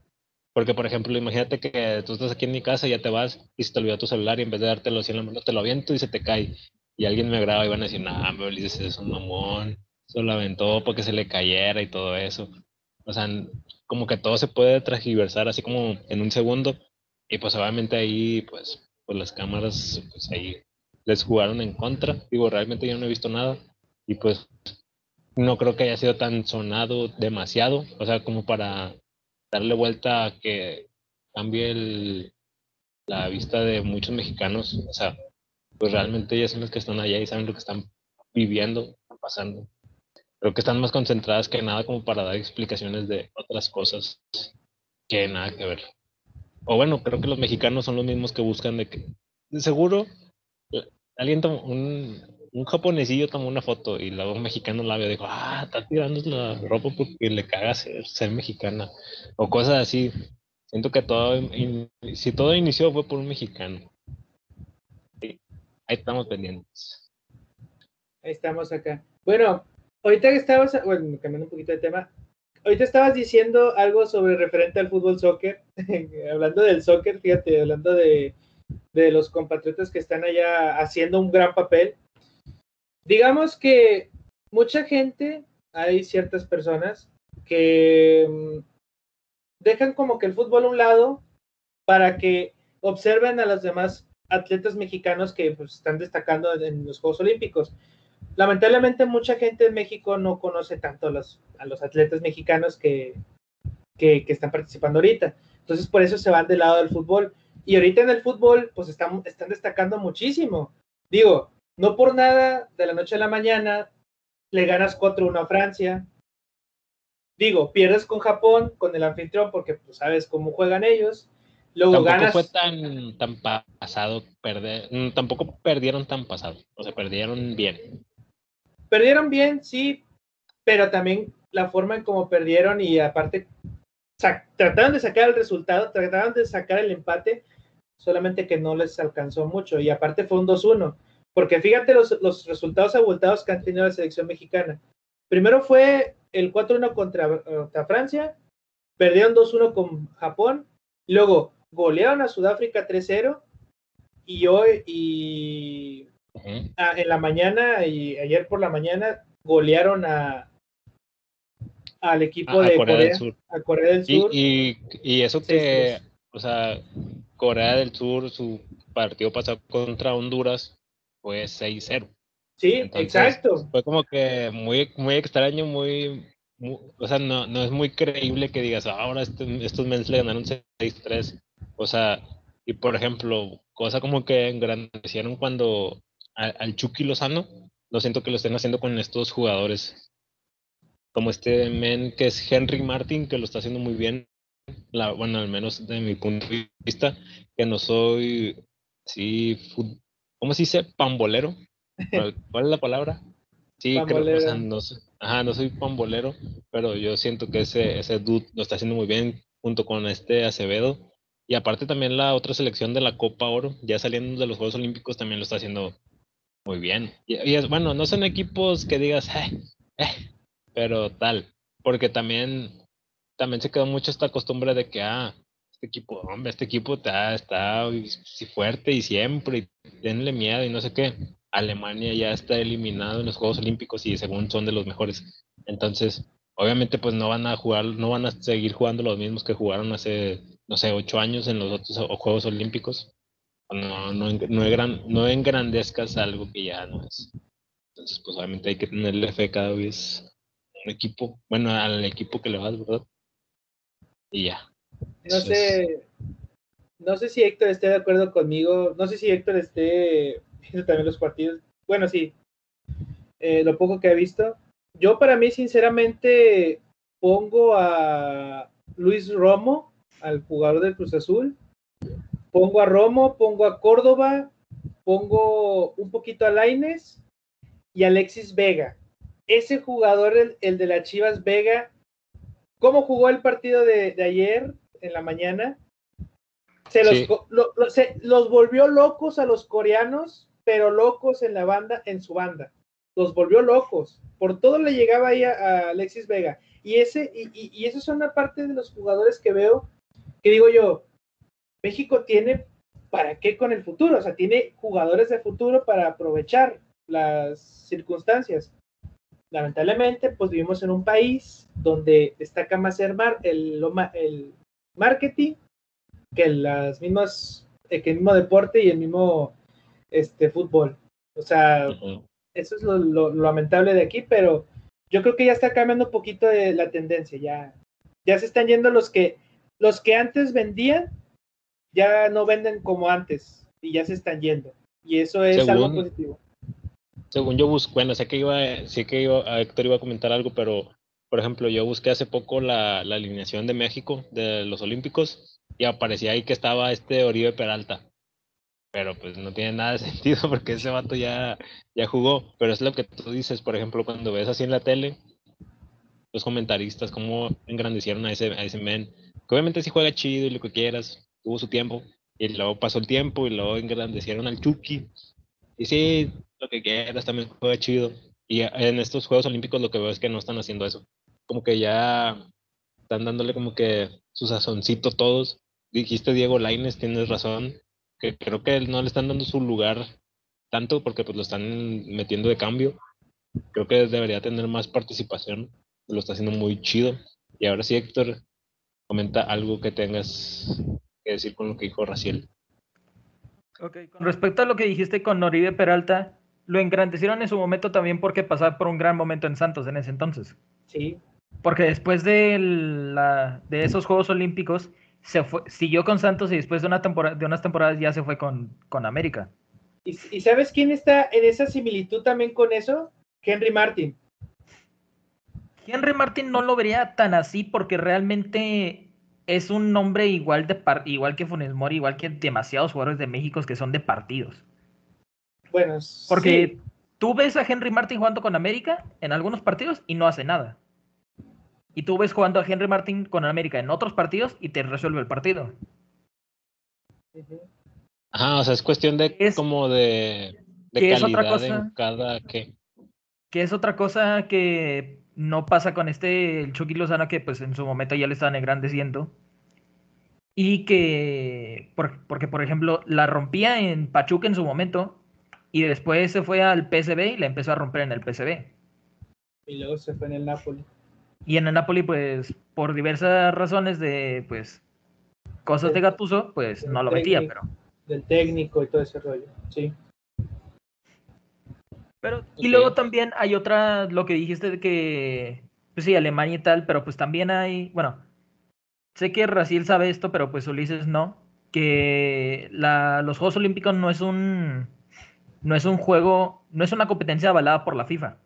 Porque, por ejemplo, imagínate que tú estás aquí en mi casa, ya te vas y se te olvidó tu celular y en vez de dártelo así en la mano, te lo aviento y se te cae. Y alguien me graba y van a decir, nah, me dices, es un mamón, se lo aventó porque se le cayera y todo eso. O sea, como que todo se puede transgiversar así como en un segundo. Y pues obviamente ahí, pues, pues las cámaras, pues ahí les jugaron en contra. Digo, realmente yo no he visto nada. Y pues no creo que haya sido tan sonado demasiado. O sea, como para darle vuelta a que cambie la vista de muchos mexicanos. O sea, pues realmente ellos son los que están allá y saben lo que están viviendo, pasando. Creo que están más concentradas que nada como para dar explicaciones de otras cosas que nada que ver. O bueno, creo que los mexicanos son los mismos que buscan de que, de seguro, alguien tomó un, un japonesillo tomó una foto y luego un mexicano la vio y dijo, ah, está tirando la ropa porque le caga ser, ser mexicana. O cosas así. Siento que todo, si todo inició fue por un mexicano. ahí estamos pendientes. Ahí estamos acá. Bueno, ahorita que estabas, bueno, cambiando un poquito de tema, ahorita estabas diciendo algo sobre referente al fútbol soccer, hablando del soccer, fíjate, hablando de, de los compatriotas que están allá haciendo un gran papel digamos que mucha gente, hay ciertas personas que mm, dejan como que el fútbol a un lado para que observen a los demás atletas mexicanos que pues, están destacando en los Juegos Olímpicos. Lamentablemente mucha gente en México no conoce tanto a los, atletas mexicanos que, que, están participando ahorita. Entonces por eso se van del lado del fútbol. Y ahorita en el fútbol pues están, están destacando muchísimo. Digo, no por nada, de la noche a la mañana, le ganas 4-1 a Francia. Digo, pierdes con Japón, con el anfitrión, porque pues, sabes cómo juegan ellos. Luego tampoco ganas. fue tan, tan pasado perder, mm, tampoco perdieron tan pasado, o sea, perdieron bien. Perdieron bien, sí, pero también la forma en cómo perdieron y aparte trataron de sacar el resultado, trataron de sacar el empate, solamente que no les alcanzó mucho y aparte fue un 2-1. Porque fíjate los, los resultados abultados que han tenido la selección mexicana. Primero fue el 4-1 contra, Francia, perdieron 2-1 con Japón, luego golearon a Sudáfrica 3-0 y hoy y en la mañana y ayer por la mañana golearon a al equipo de Corea, del Sur. A Corea del Sur. Y, y, eso que, o sea, Corea del Sur, su partido pasado contra Honduras, fue 6-0. Sí, exacto. Fue como que muy, muy extraño, muy, o sea, no, no es muy creíble que digas, ahora este, estos meses le ganaron 6-3. O sea, y por ejemplo, cosa como que engrandecieron cuando al Chucky Lozano, lo siento que lo estén haciendo con estos jugadores. Como este men que es Henry Martin, que lo está haciendo muy bien. La, bueno, al menos de mi punto de vista, que no soy sí, ¿cómo se dice? Pambolero. ¿Cuál es la palabra? Sí, creo, o sea, no, ajá, no soy pambolero, pero yo siento que ese, ese dude lo está haciendo muy bien junto con este Acevedo. Y aparte también la otra selección de la Copa Oro, ya saliendo de los Juegos Olímpicos, también lo está haciendo muy bien. Y, es bueno, no son equipos que digas, eh, eh, pero tal, porque también, también se quedó mucho esta costumbre de que, ah, este equipo, hombre, este equipo está, está fuerte y siempre, y denle miedo y no sé qué. Alemania ya está eliminado en los Juegos Olímpicos y según son de los mejores. Entonces, obviamente, pues no van a jugar, no van a seguir jugando los mismos que jugaron hace, no sé, ocho años en los otros Juegos Olímpicos. No, no, no, gran, no engrandezcas algo que ya no es. Entonces, pues obviamente hay que tenerle fe cada vez un equipo, bueno, al equipo que le vas, ¿verdad? Y ya. No sé, no sé si Héctor esté de acuerdo conmigo, no sé si Héctor esté viendo también los partidos. Bueno, sí, eh, lo poco que he visto. Yo para mí, sinceramente, pongo a Luis Romo, al jugador del Cruz Azul. Pongo a Romo, pongo a Córdoba, pongo un poquito a Laines y Alexis Vega. Ese jugador, el, el de las Chivas Vega, ¿cómo jugó el partido de, de ayer? en la mañana, se los, los volvió locos a los coreanos, pero locos en la banda, en su banda. Los volvió locos. Por todo le llegaba ahí a, Alexis Vega. Y ese, y, y, esos son una parte de los jugadores que veo, que digo yo, México tiene para qué con el futuro, o sea, tiene jugadores de futuro para aprovechar las circunstancias. Lamentablemente, pues vivimos en un país donde destaca más el, mar, el, el marketing que las mismas, eh, que el mismo deporte y el mismo este, fútbol. O sea, eso es lo, lamentable de aquí, pero yo creo que ya está cambiando un poquito de la tendencia, ya, ya se están yendo los que, los que antes vendían, ya no venden como antes y ya se están yendo. Y eso es algo positivo. Según yo busco, bueno, sé que iba, sé que iba, a Héctor iba a comentar algo, pero por ejemplo, yo busqué hace poco la, la, alineación de México de los Olímpicos y aparecía ahí que estaba este Oribe Peralta. Pero pues no tiene nada de sentido porque ese vato ya, ya jugó. Pero es lo que tú dices, por ejemplo, cuando ves así en la tele, los comentaristas, cómo engrandecieron a ese, a ese men. Que obviamente sí juega chido y lo que quieras, tuvo su tiempo. Y luego pasó el tiempo y luego engrandecieron al Chucky. Y sí, lo que quieras, también juega chido. Y en estos Juegos Olímpicos lo que veo es que no están haciendo eso como que ya están dándole como que su sazoncito todos. Dijiste Diego Laines, tienes razón, que creo que no le están dando su lugar tanto porque pues lo están metiendo de cambio. Creo que debería tener más participación, lo está haciendo muy chido. Y ahora sí, Héctor, comenta algo que tengas que decir con lo que dijo Raciel. Con respecto a lo que dijiste con Noribe Peralta, lo engrandecieron en su momento también porque pasaba por un gran momento en Santos en ese entonces. Sí. Porque después de, la, de esos Juegos Olímpicos, se fue, siguió con Santos y después de, una temporada, de unas temporadas ya se fue con, con América. ¿Y, ¿Y, sabes quién está en esa similitud también con eso? Henry Martin. Henry Martin no lo vería tan así porque realmente es un nombre igual, de igual que Funes Mori, igual que demasiados jugadores de México que son de partidos. Bueno, porque sí. tú ves a Henry Martin jugando con América en algunos partidos y no hace nada. Y tú ves jugando a Henry Martin con América en otros partidos y te resuelve el partido. Ajá, o sea, es cuestión de es, como de, de calidad es otra cosa, en cada que. Que es otra cosa que no pasa con este el Chucky Lozano que pues en su momento ya le estaban engrandeciendo. Y que, por, porque por ejemplo, la rompía en Pachuca en su momento y después se fue al PSV y la empezó a romper en el PSV. Y luego se fue en el Napoli. Y en el Napoli, pues, por diversas razones de, pues, cosas de Gatuso, pues, no lo metía, pero... Del técnico y todo ese rollo, sí. Pero, y luego también hay otra, lo que dijiste de que, pues sí, Alemania y tal, pero pues también hay, bueno, sé que Raciel sabe esto, pero pues Ulises no, que la, los Juegos Olímpicos no es un, no es un juego, no es una competencia avalada por la FIFA.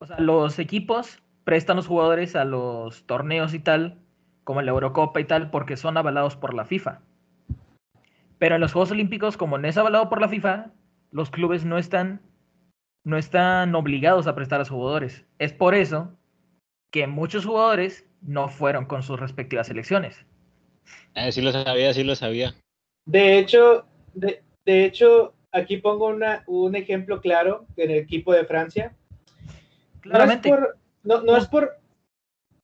O sea, los equipos prestan los jugadores a los torneos y tal, como la Eurocopa y tal, porque son avalados por la FIFA. Pero en los Juegos Olímpicos, como no es avalado por la FIFA, los clubes no están, no están obligados a prestar a los jugadores. Es por eso que muchos jugadores no fueron con sus respectivas selecciones. Eh, sí lo sabía, sí lo sabía. De hecho, de, de hecho, aquí pongo una, un ejemplo claro en el equipo de Francia. Claramente. No es por, no, no es por,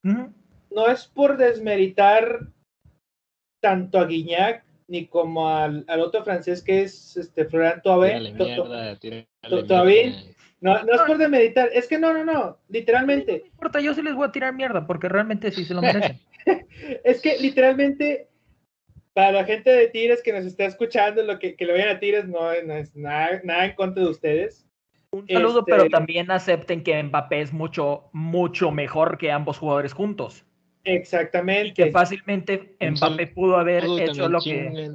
Uh -huh. no es por desmeritar tanto a Guignac ni como al, al otro francés que es este Thauvin. mierda. No, no es por desmeritar, es que no, no, no, literalmente. No importa, yo sí les voy a tirar mierda, porque realmente sí se lo merecen. es que literalmente, para la gente de Tigres que nos está escuchando, lo que, que lo vean a Tigres no, no es nada, nada en contra de ustedes. Un saludo, Este- pero también acepten que Mbappé es mucho, mucho mejor que ambos jugadores juntos. Y Exactamente. que fácilmente Mbappé pudo haber hecho lo que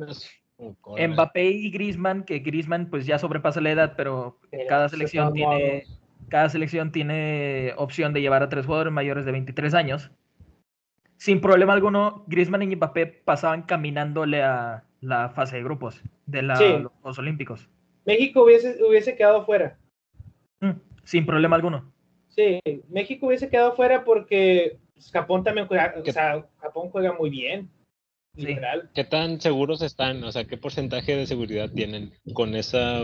cola. Mbappé y Griezmann, que Griezmann pues ya sobrepasa la edad, pero cada se selección tiene modo. cada selección tiene opción de llevar a tres jugadores mayores de 23 años. Sin problema alguno, Griezmann y Mbappé pasaban caminándole a la fase de grupos de la- Sí. los Juegos Olímpicos. México hubiese, hubiese quedado fuera. Mm, sin problema alguno. Sí, México hubiese quedado fuera porque pues, Japón también juega, o sea, Japón juega muy bien. Sí. Literal. ¿Qué tan seguros están? O sea, ¿qué porcentaje de seguridad tienen con esa,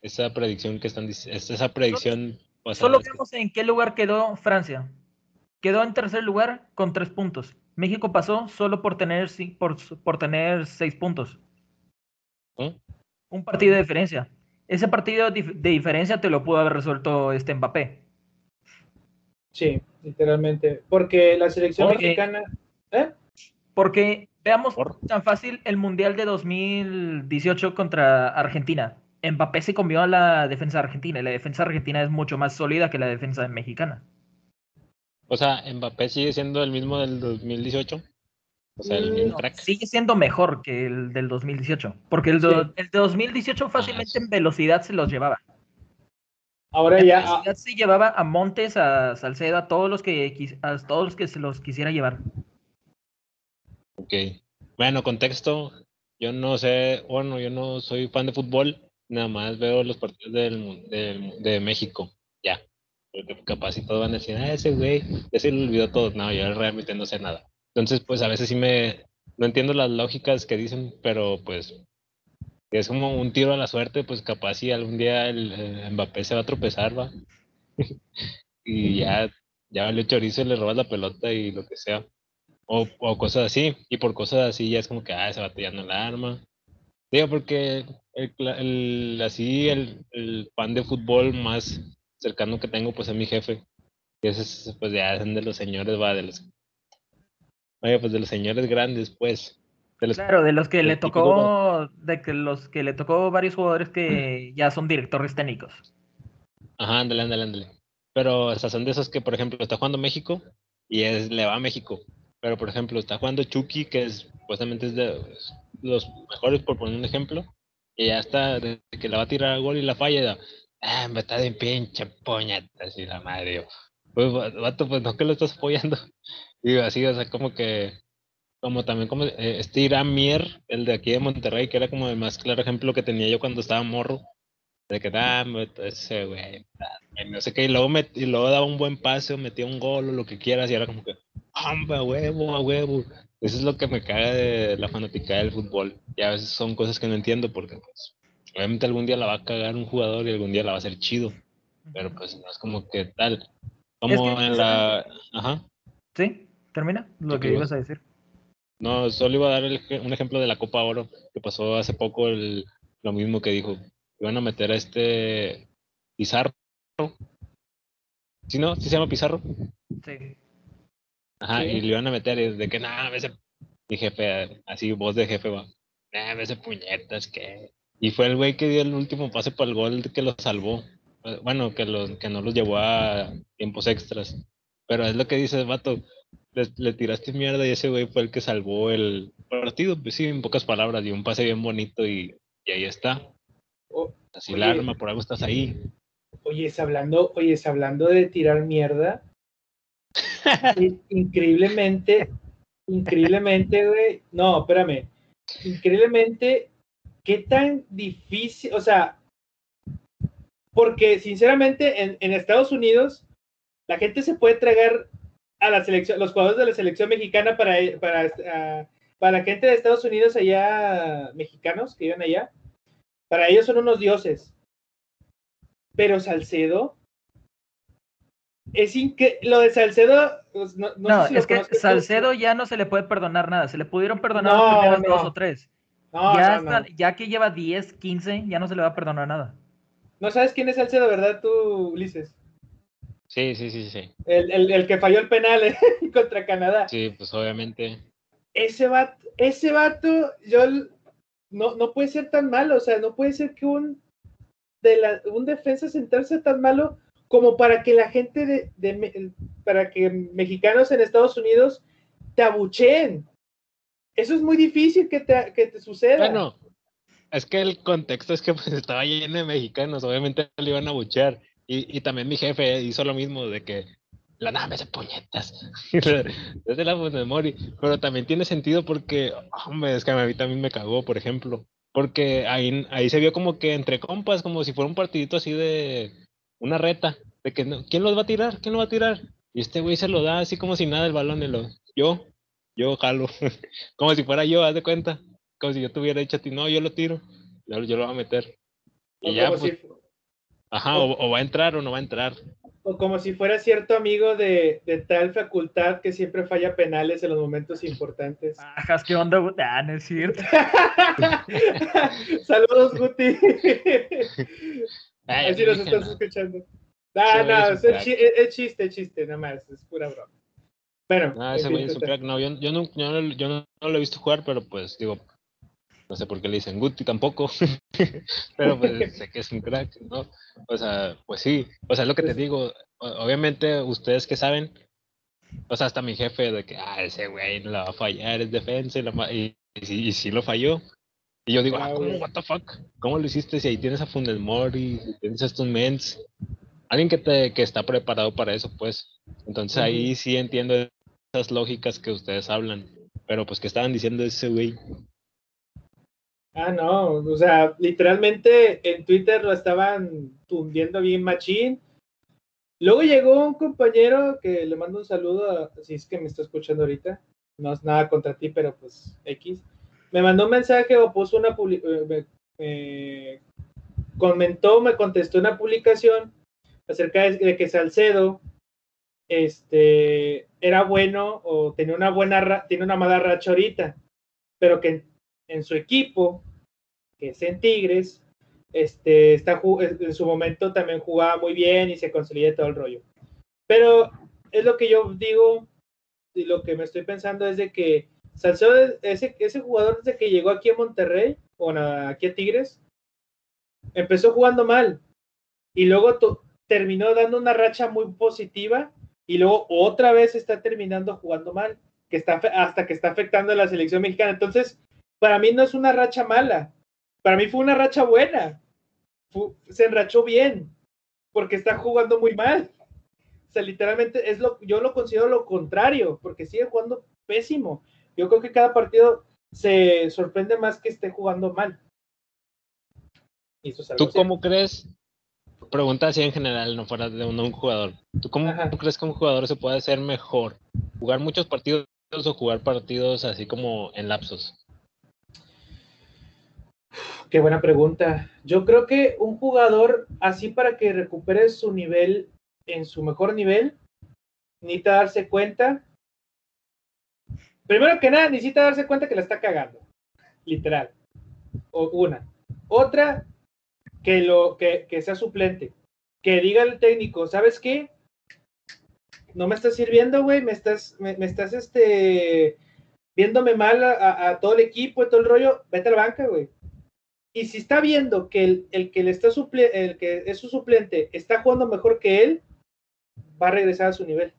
esa predicción que están esa predicción? Solo vemos en qué lugar quedó Francia. Quedó en tercer lugar con tres puntos. México pasó solo por tener, por, por tener seis puntos. Un partido de diferencia. Ese partido de diferencia te lo pudo haber resuelto este Mbappé. Sí, literalmente. Porque la selección Porque- mexicana. ¿eh? Porque veamos Por- tan fácil el Mundial de 2018 contra Argentina. Mbappé se comió a la defensa argentina y la defensa argentina es mucho más sólida que la defensa mexicana. O sea, Mbappé sigue siendo el mismo del 2018. O sea, el Mm, mismo No, crack. sigue siendo mejor que el del 2018. Porque el, do- Sí. el de 2018 fácilmente Ah, sí. en velocidad se los llevaba. Ahora ya, ah, Ya se llevaba a Montes, a Salcedo, a todos los que a todos los que se los quisiera llevar. Ok. Bueno, contexto. Yo no sé, bueno, yo no soy fan de fútbol, nada más veo los partidos del, de México, ya. Porque capaz y todos van a decir, ah, ese güey, ya se le olvidó todo. No, yo realmente no sé nada. Entonces, pues a veces sí me, no entiendo las lógicas que dicen, pero pues es como un tiro a la suerte, pues capaz si algún día el, eh, Mbappé se va a tropezar, va. y ya, ya valió chorizo y le robas la pelota y lo que sea. O, o cosas así. Y por cosas así ya es como que, ah, ese vato ya no la arma. Digo, porque el, el- así el, el fan de fútbol más cercano que tengo, pues es mi jefe. Y ese es, pues ya de los señores, va, de los... Oye, pues de los señores grandes, pues. De los, Claro, de los que le típico tocó, de que los que le tocó varios jugadores que ya son directores técnicos. Ajá, ándale, ándale, ándale. Pero o sea, son de esos que, por ejemplo, está jugando México y es, le va a México. Pero, por ejemplo, está jugando Chucky, que es, supuestamente es de los mejores, por poner un ejemplo, y ya está, de que la va a tirar al gol y la falla, ah, me está de pinche puñeta, así la madre. yo, Pues, va- vato, pues no que lo estás apoyando. Y así, o sea, como que, como también como eh, este Irán Mier, el de aquí de Monterrey, que era como el más claro ejemplo que tenía yo cuando estaba morro. De que, ah, ese güey, no sé qué, y luego, met- y luego daba un buen pase o metía un gol o lo que quieras, y era como que, ¡hombre, a huevo, a huevo! Eso es lo que me caga de la fanática del fútbol. Y a veces son cosas que no entiendo porque, pues, obviamente algún día la va a cagar un jugador y algún día la va a hacer chido, pero pues no es como que tal. Como que- en la. Ajá. ¿Sí? ¿Termina? Lo que ibas a decir. No, solo iba a dar el un ejemplo de la Copa Oro que pasó hace poco, el- lo mismo que dijo. Iban a meter a este Pizarro. ¿Sí, no? ¿Sí se llama Pizarro? Sí. Ajá, Sí. y le iban a meter y de que nada, ese mi jefe, así voz de jefe va. Nah, ese puñetas que. Y fue el güey que dio el último pase para el gol que lo salvó. Eh, Bueno, que, lo, que no los llevó a tiempos extras. Pero es lo que dice el vato. Le, le tiraste mierda y ese güey fue el que salvó el partido. Pues sí, en pocas palabras, dio un pase bien bonito y, y ahí está. Así la Oye. arma, por algo estás ahí. oyes, hablando, oyes, hablando de tirar mierda, increíblemente, increíblemente, güey, no, espérame, increíblemente, qué tan difícil, o sea, porque sinceramente en, en Estados Unidos la gente se puede tragar a la selección, los jugadores de la selección mexicana para, para, ah, para la gente de Estados Unidos allá, mexicanos que viven allá, para ellos son unos dioses. Pero Salcedo es que lo de Salcedo pues, no, no No, sé si lo es que. Salcedo ya no se le puede perdonar nada. Se le pudieron perdonar No, los primeros dos o tres. ya, hasta- ya que lleva 10, 15, ya no se le va a perdonar nada. No sabes quién es Salcedo, ¿verdad tú, Ulises? Sí, sí, sí, sí. El, el- el que falló el penal eh, contra Canadá. Sí, pues obviamente. Ese vato, ese vato, yo no, no puede ser tan malo, o sea, no puede ser que un de la, un defensa central sea tan malo como para que la gente de, de para que mexicanos en Estados Unidos te abucheen. Eso es muy difícil que te, que te suceda. Bueno, es que el contexto es que pues, estaba lleno de mexicanos, obviamente le iban a buchear. Y, y también mi jefe hizo lo mismo, de que la nave de puñetas. Desde la memoria. Pero también tiene sentido porque, hombre, es que a mí también me cagó, por ejemplo. Porque ahí, ahí se vio como que entre compas, como si fuera un partidito así de una reta. De que, no, ¿quién los va a tirar? ¿Quién lo va a tirar? Y este güey se lo da así como si nada el balón. Y lo, yo, yo jalo. como si fuera yo, haz de cuenta. Como si yo te hubiera dicho a ti, no, yo lo tiro. Yo, yo lo voy a meter. Y ya, como pues, si, ajá, o, o va a entrar o no va a entrar. o como si fuera cierto amigo de, de tal facultad que siempre falla penales en los momentos importantes. Bajas, ¿qué onda? güey? Ah, no es cierto. Saludos, Guti. Ay, Así nos estás no. escuchando. Ah, no, es un es, chiste, chiste, nada más, es pura broma. Bueno, No, ese güey es un crack. No, yo, yo, no, yo, no, yo no- no lo he visto jugar, pero pues digo, no sé por qué le dicen Guti tampoco. pero pues sé que es un crack, ¿no? O sea, pues sí. O sea, lo que te digo. Obviamente, ustedes que saben, o sea, hasta mi jefe de que, ah, ese güey no la va a fallar, es defensa y, la y, y, sí, y sí lo falló. Y yo digo, Ah, ¿cómo, what the fuck? ¿Cómo lo hiciste si ahí tienes a Funes Mori, si tienes a estos mens? alguien que, te, que está preparado para eso, pues. Entonces ahí sí entiendo esas lógicas que ustedes hablan. Pero pues que estaban diciendo ese güey. Ah, no, o sea, literalmente en Twitter lo estaban tundiendo bien machín. Luego llegó un compañero que le mando un saludo, si es que me está escuchando ahorita. No es nada contra ti, pero pues X. Me mandó un mensaje o puso una publicación, eh, comentó, me contestó una publicación acerca de, que Salcedo este, era bueno o tenía una buena, tiene una mala racha ahorita, pero que en, su equipo, que es en Tigres, este, está, en su momento también jugaba muy bien y se consolida todo el rollo. Pero es lo que yo digo y lo que me estoy pensando es de que Salcedo, ese, ese jugador desde que llegó aquí a Monterrey, o aquí a Tigres, empezó jugando mal y luego terminó dando una racha muy positiva y luego otra vez está terminando jugando mal, que está hasta que está afectando a la selección mexicana. Entonces, para mí no es una racha mala, para mí fue una racha buena. se enrachó bien, porque está jugando muy mal. O sea, literalmente es lo, yo lo considero lo contrario, porque sigue jugando pésimo. Yo creo que cada partido se sorprende más que esté jugando mal. ¿Tú cómo crees pregunta así en general, no fuera de un, jugador. ¿Tú cómo crees que un jugador se puede hacer mejor? ¿Jugar muchos partidos o jugar partidos así como en lapsos? Qué buena pregunta. Yo creo que un jugador así para que recupere su nivel en su mejor nivel, necesita darse cuenta. Primero que nada, necesita darse cuenta que la está cagando. Literal. O una. Otra, que, lo, que, sea suplente. Que diga el técnico, ¿sabes qué? No me estás sirviendo, güey, me estás, me, estás este, viéndome mal a, todo el equipo y todo el rollo, vete a la banca, güey. Y si está viendo que el, el que le está suple, el que es su suplente está jugando mejor que él, va a regresar a su nivel.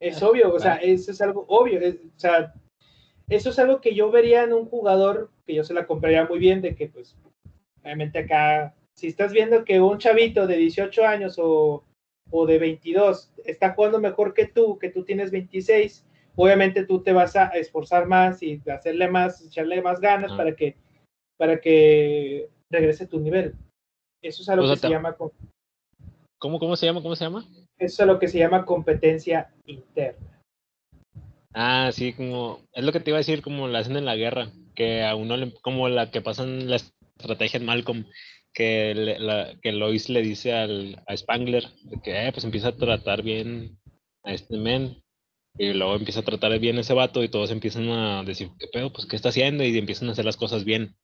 Es ah, obvio, o sea, eso es algo obvio. o sea, eso es algo que yo vería en un jugador que yo se la compraría muy bien, de que pues obviamente acá, si estás viendo que un chavito de 18 años o, de 22 está jugando mejor que tú, que tú tienes 26, obviamente tú te vas a esforzar más y hacerle más, echarle más ganas para que para que regrese tu nivel. Eso es a lo que se llama ¿Cómo, ¿Cómo se llama? ¿Cómo se llama? Eso es lo que se llama competencia interna. Ah, sí, como es lo que te iba a decir, como la hacen en la guerra, que a uno le, como la que pasan las estrategia en Malcolm que, la, que Lois le dice al, a Spangler de que eh, pues empieza a tratar bien a este men y luego empieza a tratar bien a ese vato y todos empiezan a decir, ¿qué pedo? Pues ¿qué está haciendo? Y empiezan a hacer las cosas bien.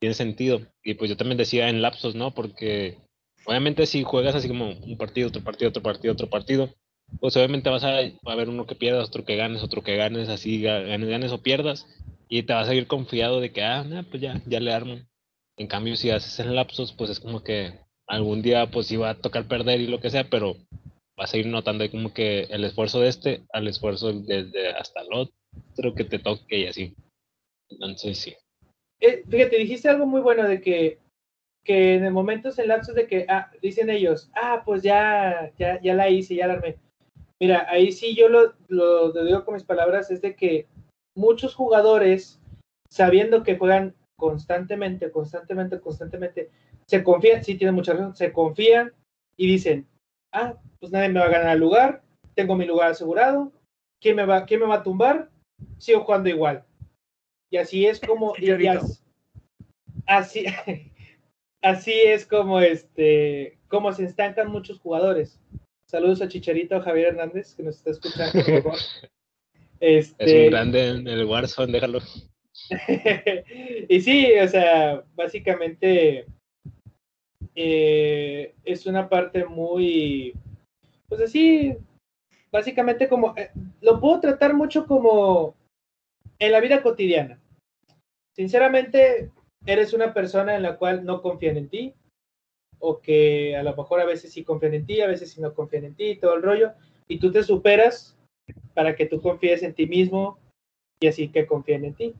Tiene sentido. Y pues yo también decía en lapsos, ¿no? Porque obviamente si juegas así como un partido, otro partido, otro partido, otro partido, pues obviamente vas a, a ver uno que pierdas, otro que ganes, otro que ganes, así ganes, ganes o pierdas. Y te vas a ir confiado de que, ah, pues ya, ya le armo. En cambio, si haces en lapsos, pues es como que algún día pues iba a tocar perder y lo que sea, pero vas a ir notando ahí como que el esfuerzo de este al esfuerzo desde hasta el otro que te toque y así. Entonces sí. Eh, fíjate, dijiste algo muy bueno de que, que en el momento en lapsos de que ah, dicen ellos, ah, pues ya, ya, ya la hice, ya la armé. Mira, ahí sí yo lo, lo digo con mis palabras, es de que muchos jugadores, sabiendo que juegan constantemente, constantemente, constantemente, se confían, sí tiene mucha razón, se confían y dicen, ah, pues nadie me va a ganar el lugar, tengo mi lugar asegurado, ¿quién me va, quién me va a tumbar? Sigo jugando igual. Y así es como, así, así es como este, como se estancan muchos jugadores. Saludos a Chicharito Javier Hernández, que nos está escuchando. es un este, grande en el Warzone, déjalo. y sí, o sea, básicamente eh, es una parte muy, pues así, básicamente como, eh, lo puedo tratar mucho como en la vida cotidiana. Sinceramente, eres una persona en la cual no confían en ti, o que a lo mejor a veces sí confían en ti, a veces sí no confían en ti, todo el rollo, y tú te superas para que tú confíes en ti mismo y así que confíen en ti.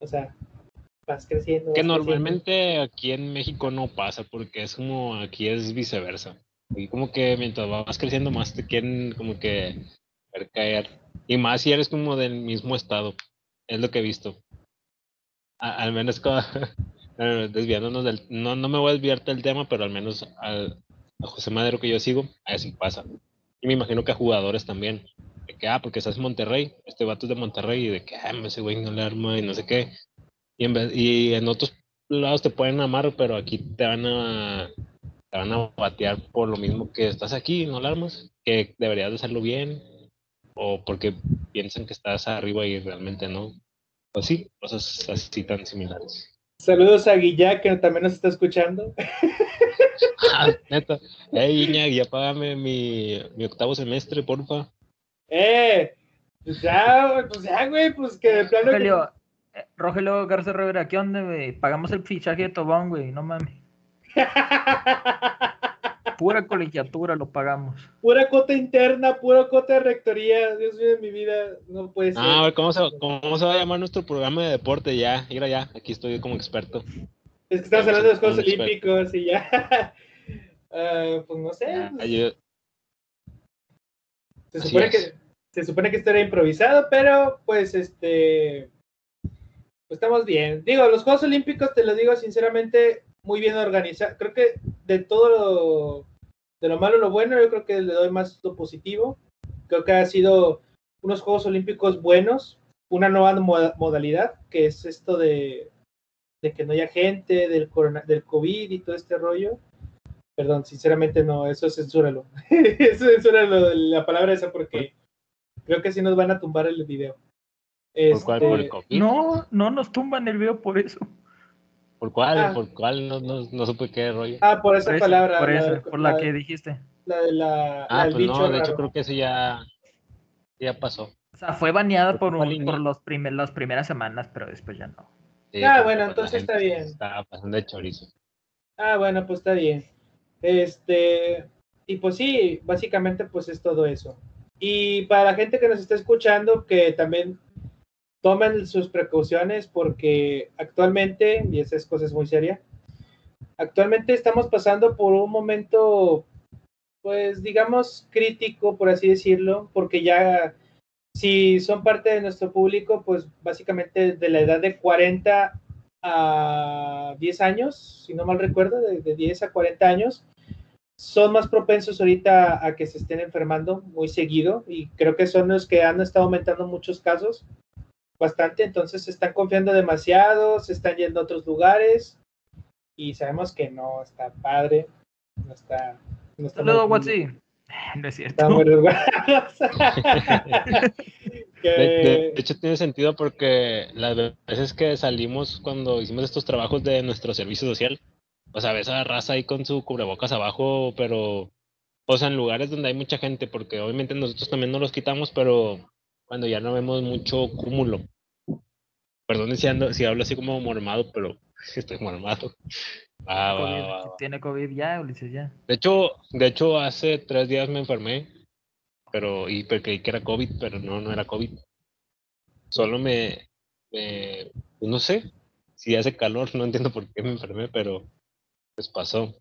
O sea, vas creciendo. Que creciendo. normalmente aquí en México no pasa, porque es como aquí es viceversa. Y como que mientras vas creciendo más te quieren como que ver caer. Y más si eres como del mismo estado. Es lo que he visto. Al menos desviándonos del... No, no me voy a desviar del tema, pero al menos al, a José Madero que yo sigo, así pasa. Y me imagino que a jugadores también. De que, ah, porque estás en Monterrey, este vato es de Monterrey, y de que, ah, ese güey no le arma y no sé qué. Y en, y en otros lados te pueden amar, pero aquí te van a te van a batear por lo mismo que estás aquí, no la armas, que deberías de hacerlo bien, o porque piensan que estás arriba y realmente no. O sí, cosas así tan similares. Saludos a Guilla, que también nos está escuchando. Ah, neta. Ey, Iñak, ya págame mi, mi octavo semestre, porfa. ¡Eh! Pues ya, güey, pues ya, güey, pues que de plano. que- Rogelio, eh, Rogelio Garza Rivera, ¿qué onda, güey? Pagamos el fichaje de Tobón, güey, no mames. Pura colegiatura lo pagamos. pura cota interna, pura cota de rectoría. Dios mío, de mi vida, no puede ser. Ah, a ver, ¿cómo se, ¿cómo se va a llamar nuestro programa de deporte? Ya, mira ya, aquí estoy como experto. es que estamos hablando de los Juegos. Olímpicos y ya. Ah, pues no sé. Ah, yo- se, supone es. que, se supone que esto era improvisado, pero pues este. Pues estamos bien. Digo, los Juegos Olímpicos, te lo digo sinceramente, muy bien organizados. Creo que de todo lo, de lo malo lo bueno, yo creo que le doy más lo positivo. Creo que ha sido unos Juegos Olímpicos buenos, una nueva moda- modalidad, que es esto de, de que no haya gente, del, corona, del COVID y todo este rollo. Perdón, sinceramente no, eso censúralo. eso censúralo, la palabra esa, porque creo que sí nos van a tumbar el video. ¿Por cuál? ¿Por el Este, COVID? No, no nos tumban el video por eso. ¿Por cuál? Ah. ¿Por cuál? No, no, no supe qué rollo. Ah, por esa Por, eso, palabra. por, la, eso, por la la- que dijiste. la de la, Ah, la del pues bicho no, de hecho creo que eso ya, ya pasó. O sea, fue baneada por, un- por los primer, las primeras semanas, pero después ya no. Sí, Ah, porque, bueno, pues, la entonces está bien. Está pasando de chorizo. Ah, bueno, pues está bien. Este, y pues sí, básicamente pues es todo eso. Y para la gente que nos está escuchando, que también tomen sus precauciones porque actualmente, y esa es cosa es muy seria, actualmente estamos pasando por un momento, pues digamos, crítico, por así decirlo, porque ya si son parte de nuestro público, pues básicamente de la edad de 40 a 10 años, si no mal recuerdo, de, de 10 a 40 años, son más propensos ahorita a que se estén enfermando muy seguido y creo que son los que han estado aumentando muchos casos bastante, entonces se están confiando demasiado, se están yendo a otros lugares y sabemos que no está padre, no está... No está Saludos, Watsi. No es cierto. Está muy resguardados. De, de- hecho, tiene sentido porque las veces que salimos cuando hicimos estos trabajos de nuestro servicio social, o sea, ves a la raza ahí con su cubrebocas abajo, pero, o sea, en lugares donde hay mucha gente, porque obviamente nosotros también no los quitamos, pero cuando ya no vemos mucho cúmulo. Perdón si, ando- si hablo así como mormado, pero estoy mormado. Va, COVID, va. Tiene COVID ya, Ulises, ya. De hecho, de hecho, hace tres días me enfermé, pero y porque creí que era COVID, pero no, no era COVID. Solo me, me- pues no sé, si hace calor, no entiendo por qué me enfermé, pero pues pasó.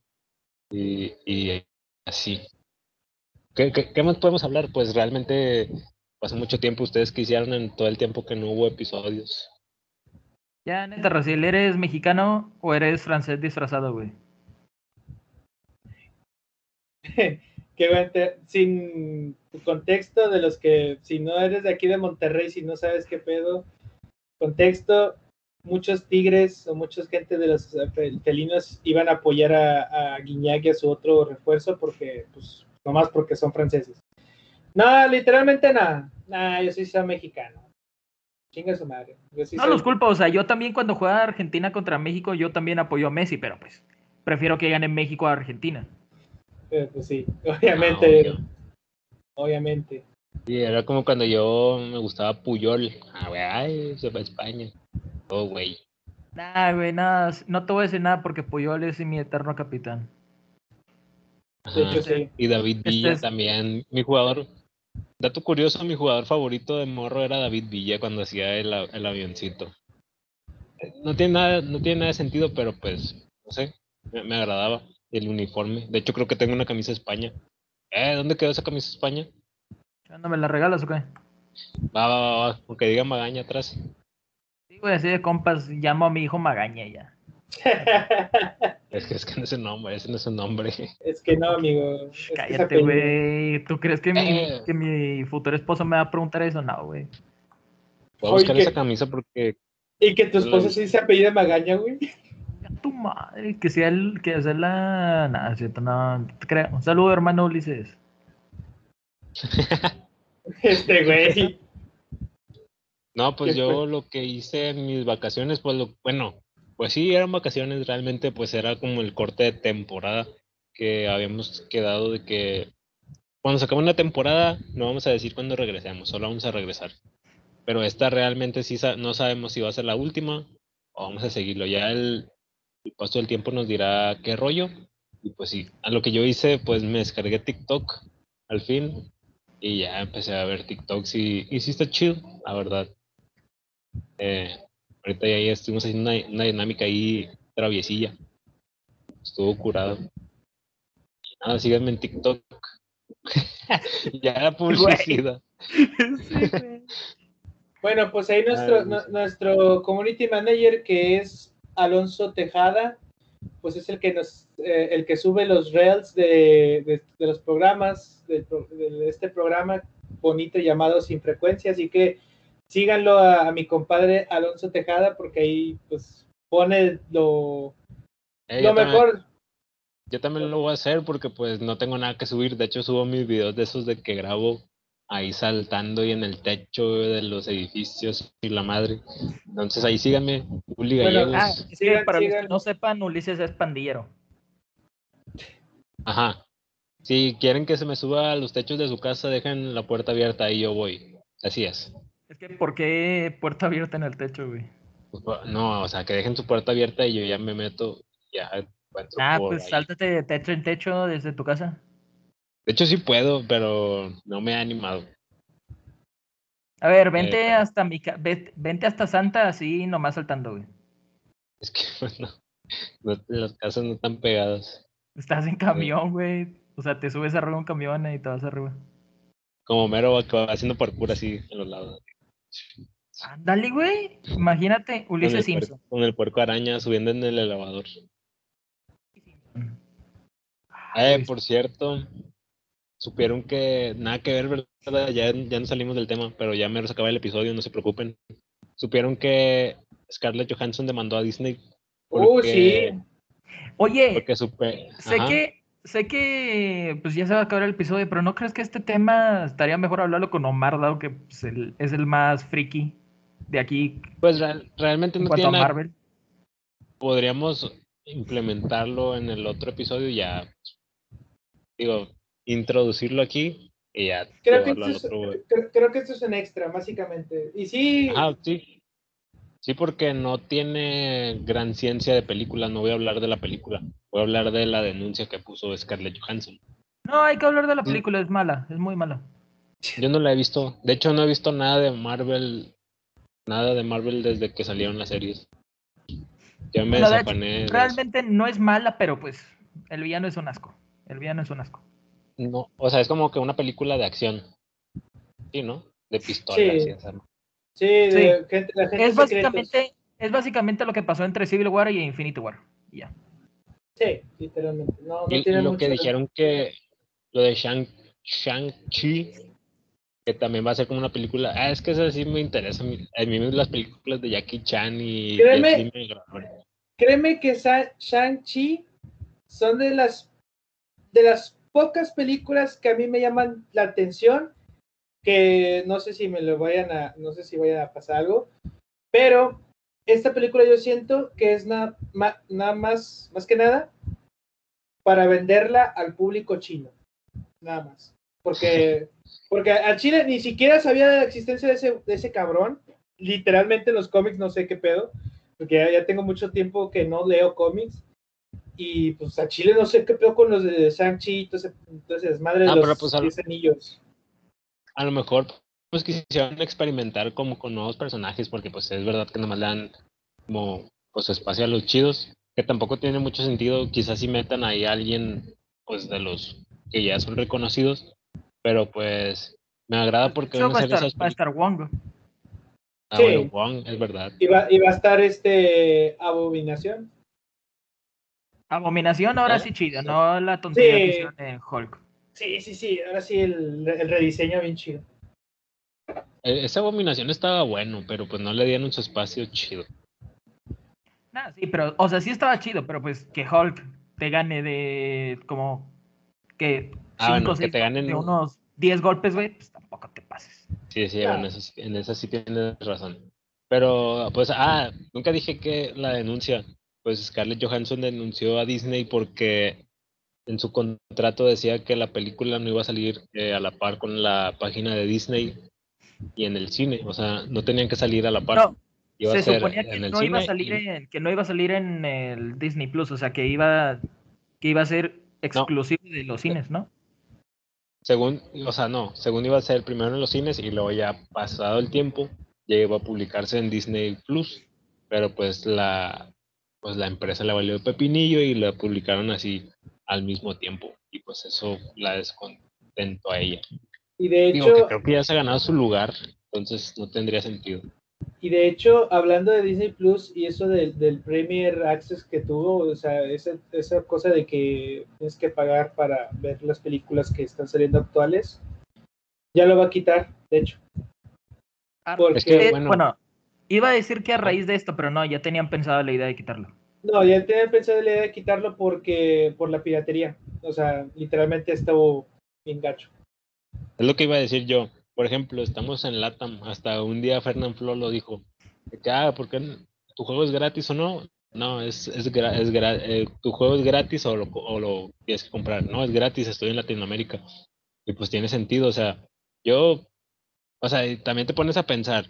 Y, y así. ¿Qué, qué, qué más podemos hablar? Pues realmente pasó mucho tiempo. ¿Ustedes qué hicieron en todo el tiempo que no hubo episodios? Ya, neta, Raciel, ¿eres mexicano o eres francés disfrazado, güey? que sin contexto de los que, si no eres de aquí de Monterrey, si no sabes qué pedo, contexto, muchos tigres o mucha gente de los eh, fel- felinos iban a apoyar a, a Guiñac y a su otro refuerzo porque, pues, nomás porque son franceses. No, literalmente nada. Nah, yo soy mexicano. Chinga su madre. Yo sí No soy- los culpo, o sea, yo también cuando juega Argentina contra México, yo también apoyo a Messi, pero pues prefiero que gane México a Argentina. eh, pues sí, obviamente. Ah, obvio. obviamente. Sí, era como cuando yo me gustaba Puyol. Ah, güey, ay, se va a España. Oh, güey. Nah, güey, nada, no te voy a decir nada porque Puyol es mi eterno capitán. De Ajá. hecho, sí. Y David Este Villa es- también, mi jugador. Dato curioso, mi jugador favorito de morro era David Villa cuando hacía el, el avioncito. no tiene nada, no tiene nada de sentido, pero pues, no sé, me, me agradaba el uniforme. De hecho, creo que tengo una camisa de España. Eh, ¿dónde quedó esa camisa de España? ¿No me la regalas o qué? Va, va, va, va, aunque diga Magaña atrás. Sí, güey, así de compas, llamo a mi hijo Magaña ya. Es que, es que no es el nombre, ese no es el nombre. es que no, amigo. es Cállate, güey. ¿Tú crees que mi, Eh. que mi futuro esposo me va a preguntar eso? No, güey. Voy a Oye, buscar que- esa camisa porque Y que tu esposo sí se apellida Magaña, güey. A tu madre, que sea el, que sea la. Nada, es cierto, no, no te creo. Un saludo, hermano Ulises. Este güey. No, pues ¿Qué yo fue? lo que hice en mis vacaciones, pues lo, bueno, pues sí, eran vacaciones, realmente pues era como el corte de temporada que habíamos quedado de que cuando se acabe una temporada no vamos a decir cuándo regresemos, solo vamos a regresar. Pero esta realmente sí no sabemos si va a ser la última o vamos a seguirlo. Ya el, el paso del tiempo nos dirá qué rollo. Y pues sí, a lo que yo hice, pues me descargué TikTok al fin y ya empecé a ver TikToks y, y sí está chido, la verdad. Eh, ahorita ya, ya estuvimos haciendo una, una dinámica ahí traviesilla. Estuvo curado. Nada, síganme en TikTok. ya la publicidad. Bueno, pues ahí nuestro, nuestro community manager, que es Alonso Tejada, pues es el que nos, eh, el que sube los reels de, de- de los programas, pro- de, este programa bonito llamado Sin Frecuencia, así que síganlo a, a mi compadre Alonso Tejada, porque ahí pues pone lo, Eh, lo yo, también, mejor. yo también lo voy a hacer porque pues no tengo nada que subir. De hecho, subo mis videos de esos de que grabo ahí saltando y en el techo de los edificios y la madre. Entonces ahí síganme, Uli Bueno, Gallegos. Ah, es que Sigan, para los que no sepan, Ulises es pandillero. Ajá. Si quieren que se me suba a los techos de su casa, dejen la puerta abierta y yo voy. Así es. Es que, ¿por qué puerta abierta en el techo, güey? Pues, No, o sea, que dejen su puerta abierta y yo ya me meto, ya Ah, pues ahí. sáltate de techo en techo desde tu casa. De hecho sí puedo, pero no me ha animado. A ver, vente Eh, hasta mi vente hasta Santa así nomás saltando, güey. Es que no, no- las casas no están pegadas. Estás en camión, güey. O sea, te subes arriba un camión y te vas arriba. Como mero va haciendo parkour así en los lados. Ándale, güey. Imagínate, Con Ulises puer- Simpson. con el puerco araña subiendo en el elevador. Ah, Eh, por cierto, supieron que nada que ver, ¿verdad? Ya, ya no salimos del tema, pero ya me acaba el episodio, no se preocupen. Supieron que Scarlett Johansson demandó a Disney. Uh, sí. Oye, Porque supe. sé ajá. que, sé que pues ya se va a acabar el episodio, pero ¿no crees que este tema estaría mejor hablarlo con Omar, dado que pues, el- es el más friki de aquí Pues real- realmente en no cuanto a tiene nada- Marvel? Podríamos implementarlo en el otro episodio y ya. Digo, introducirlo aquí y ya Creo que, esto es, otro. creo, creo que esto es un extra, básicamente. Y sí, Ajá, sí. Sí, porque no tiene gran ciencia de película. No voy a hablar de la película. Voy a hablar de la denuncia que puso Scarlett Johansson. No, hay que hablar de la Mm. película, es mala, es muy mala. Yo no la he visto. De hecho, no he visto nada de Marvel. Nada de Marvel desde que salieron las series. Ya me Bueno, hecho, de. Realmente no es mala, pero pues el villano es un asco. El villano es un asco. No, o sea, es como que una película de acción. Sí, ¿no? De pistolas Sí. y esa- sí, de gente, la gente Es secretos. básicamente, es básicamente lo que pasó entre Civil War y Infinity War. Y ya. Sí, literalmente. No, no Y, tiene y lo mucho- que dijeron que lo de Shang, Shang-Chi, que también va a ser como una película. Ah, es que eso sí me interesa. A mí, a mí las películas de Jackie Chan y. Créeme. Créeme que Shang-Chi son de las de las pocas películas que a mí me llaman la atención, que no sé si me lo vayan a, no sé si vayan a pasar algo, pero esta película yo siento que es nada nada más, más que nada para venderla al público chino, nada más, porque porque a Chile ni siquiera sabía de la existencia de ese, de ese cabrón, literalmente en los cómics no sé qué pedo, porque ya, ya tengo mucho tiempo que no leo cómics. Y pues a Chile no sé qué pedo con los de Shang-Chi, entonces, entonces madre de Ah, los pues, a lo- 10 anillos. A lo mejor pues quisieron experimentar como con nuevos personajes, porque pues es verdad que nomás le dan como pues espacio a los chidos, que tampoco tiene mucho sentido, quizás si metan ahí a alguien pues de los que ya son reconocidos, pero pues me agrada porque Eso van a va a estar, va a estar Wong. Ah, Sí. bueno, Wong, es verdad. Y va, y va a estar este Abominación. Abominación ahora ¿Eh? sí chido, no la tontería que Sí. hicieron en Hulk. Sí, sí, sí, ahora sí el, el rediseño bien chido. E- Esa abominación estaba bueno, pero pues no le dieron su espacio chido. Nah, sí, pero, o sea, sí estaba chido, pero pues que Hulk te gane de como que Ah, cinco, bueno, que seis, te ganen- de unos 10 golpes, güey, pues tampoco te pases. Sí, sí, Claro. bueno, eso sí- en esa sí tienes razón. Pero, pues, ah, nunca dije que la denuncia. Pues Scarlett Johansson denunció a Disney porque en su contrato decía que la película no iba a salir eh, a la par con la página de Disney y en el cine. O sea, no tenían que salir a la par. No, Iba se suponía que no iba a salir y- en, que no iba a salir en el Disney Plus, o sea, que iba que iba a ser exclusivo de los cines, ¿no? Según, o sea, no, según iba a ser primero en los cines y luego ya pasado el tiempo ya iba a publicarse en Disney Plus, pero pues la pues la empresa le valió el pepinillo y la publicaron así al mismo tiempo y pues eso la descontentó a ella. Y de Digo que hecho, creo que ya se ha ganado su lugar, entonces no tendría sentido. y de hecho, hablando de Disney Plus y eso del, del Premier Access que tuvo, o sea, esa, esa cosa de que tienes que pagar para ver las películas que están saliendo actuales, ya lo va a quitar, de hecho. Ah, Porque- Es que, eh, bueno, bueno, iba a decir que a raíz de esto, pero no, ya tenían pensado la idea de quitarlo. No, ya tenía pensado la idea de quitarlo porque por la piratería. O sea, literalmente estuvo bien gacho. es lo que iba a decir yo. Por ejemplo, estamos en LATAM, hasta un día Fernand Flo lo dijo, ah, ¿por qué tu juego es gratis o no? No, es, es, es eh, tu juego es gratis o lo, o lo tienes que comprar. No, es gratis, estoy en Latinoamérica. Y pues tiene sentido, o sea, yo, o sea, y también te pones a pensar,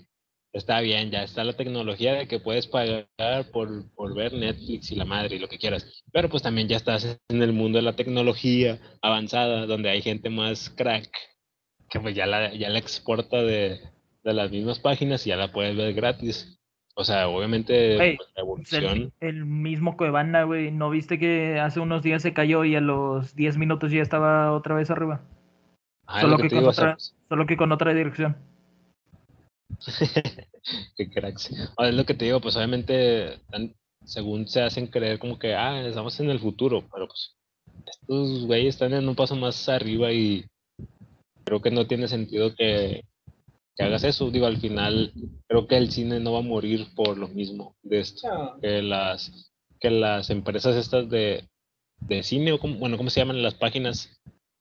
está bien, ya está la tecnología de que puedes pagar por, por ver Netflix y la madre y lo que quieras, pero pues también ya estás en el mundo de la tecnología avanzada, donde hay gente más crack, que pues ya la, ya la exporta de, de las mismas páginas y ya la puedes ver gratis. O sea, obviamente pues, la Pues el, evolución. el mismo Cuevana, güey, ¿no viste que hace unos días se cayó y a los 10 minutos ya estaba otra vez arriba? Ah, solo lo que o sea, otra- pues, Solo que con otra dirección. Qué cracks. Ah, es lo que te digo, pues obviamente, según se hacen creer como que, ah, estamos en el futuro, pero pues estos güeyes están en un paso más arriba y creo que no tiene sentido que, que hagas eso. Digo, al final, creo que el cine no va a morir por lo mismo de esto. No, Que las, que las empresas estas de, de cine, o como, bueno, ¿cómo se llaman las páginas?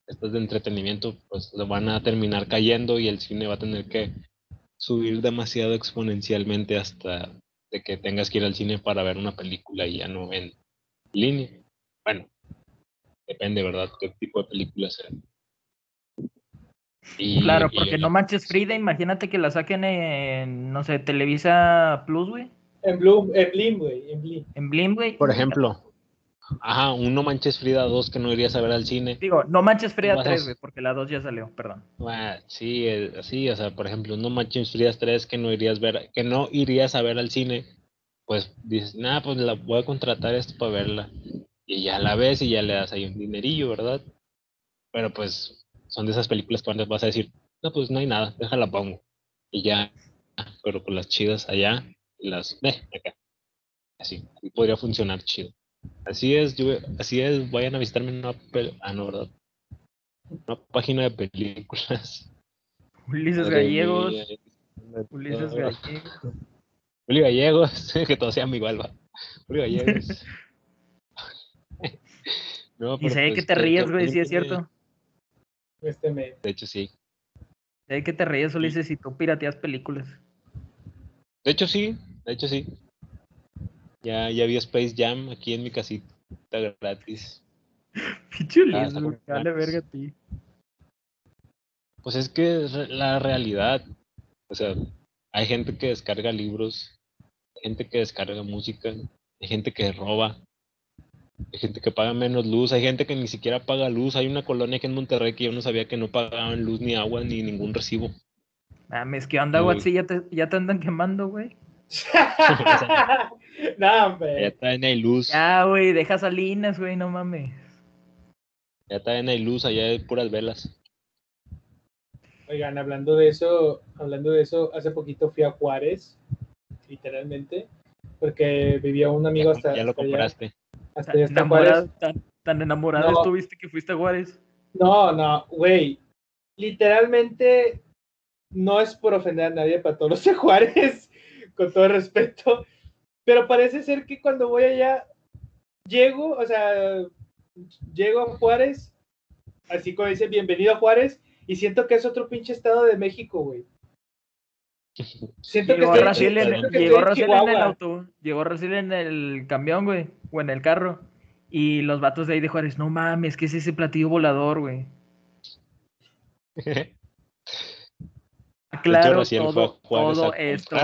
Estas de entretenimiento, pues van a terminar cayendo y el cine va a tener que subir demasiado exponencialmente hasta de que tengas que ir al cine para ver una película y ya no en línea. Bueno, depende, ¿verdad? ¿Qué tipo de película sea? Y- Claro, porque no manches Frida, imagínate que la saquen en, no sé, Televisa Plus, güey. en Bloom, en Blim, güey, en Blim. En Blim, güey. Por ejemplo, ajá, un No Manches Frida 2 que no irías a ver al cine. Digo, no manches Frida Vas a- 3, güey, porque la 2 ya salió, perdón. Ah, sí, sí, o sea, por ejemplo, un No Manches Frida 3 que no irías ver, que no irías a ver al cine, pues dices, nada, pues la voy a contratar esto para verla. Y ya la ves y ya le das ahí un dinerillo, ¿verdad? Pero pues son de esas películas que vas a decir, no, pues no hay nada, déjala pongo. Y ya, pero con las chidas allá y las, eh, acá. Así, y podría funcionar chido. Así es, yo, así es, vayan a visitarme en una, pel- ah, no, ¿verdad? Una página de películas. Ulises Gallegos. Ulises. Gallegos. Uli Gallegos, que todos sean igual, va. Uli Gallegos. No, Y sé pues, que te ríes, güey, sí es cierto. Este me. De hecho, sí. Sé que te ríes, Ulises, si tú pirateas películas. De hecho, sí. De hecho, sí. Ya, ya vi Space Jam aquí en mi casita gratis. Pinche Ah, dale verga a ti. Pues es que es la realidad. O sea, hay gente que descarga libros, hay gente que descarga música, hay gente que roba, hay gente que paga menos luz, hay gente que ni siquiera paga luz. Hay una colonia aquí en Monterrey que yo no sabía que no pagaban luz ni agua ni ningún recibo. Mames, ¿qué onda, Sí. Watsi? Ya te, ya te andan quemando, güey. no, hombre. Ya está en hay luz. Ya, güey, deja Salinas, güey, no mames. Ya está en hay luz, allá hay puras velas. Oigan, hablando de eso, hablando de eso, hace poquito fui a Juárez, literalmente, porque vivía un amigo Ya, hasta, ya lo hasta allá- compraste. hasta Tan allá hasta enamorado, Juárez. tan, tan enamorado No. estuviste que fuiste a Juárez. No, no, güey. Literalmente no es por ofender a nadie para todos los de Juárez, con todo respeto. Pero parece ser que cuando voy allá, llego, o sea, llego a Juárez, así como dice, bienvenido a Juárez, y siento que es otro pinche estado de México, güey. Siento que Llegó estoy, Raciel en, siento que llegó estoy en en el Chihuahua. auto, llegó Raciel en el camión, güey, o en el carro. Y los vatos de ahí de Juárez, no mames, ¿qué es ese platillo volador, güey? Claro, todo, todo esto.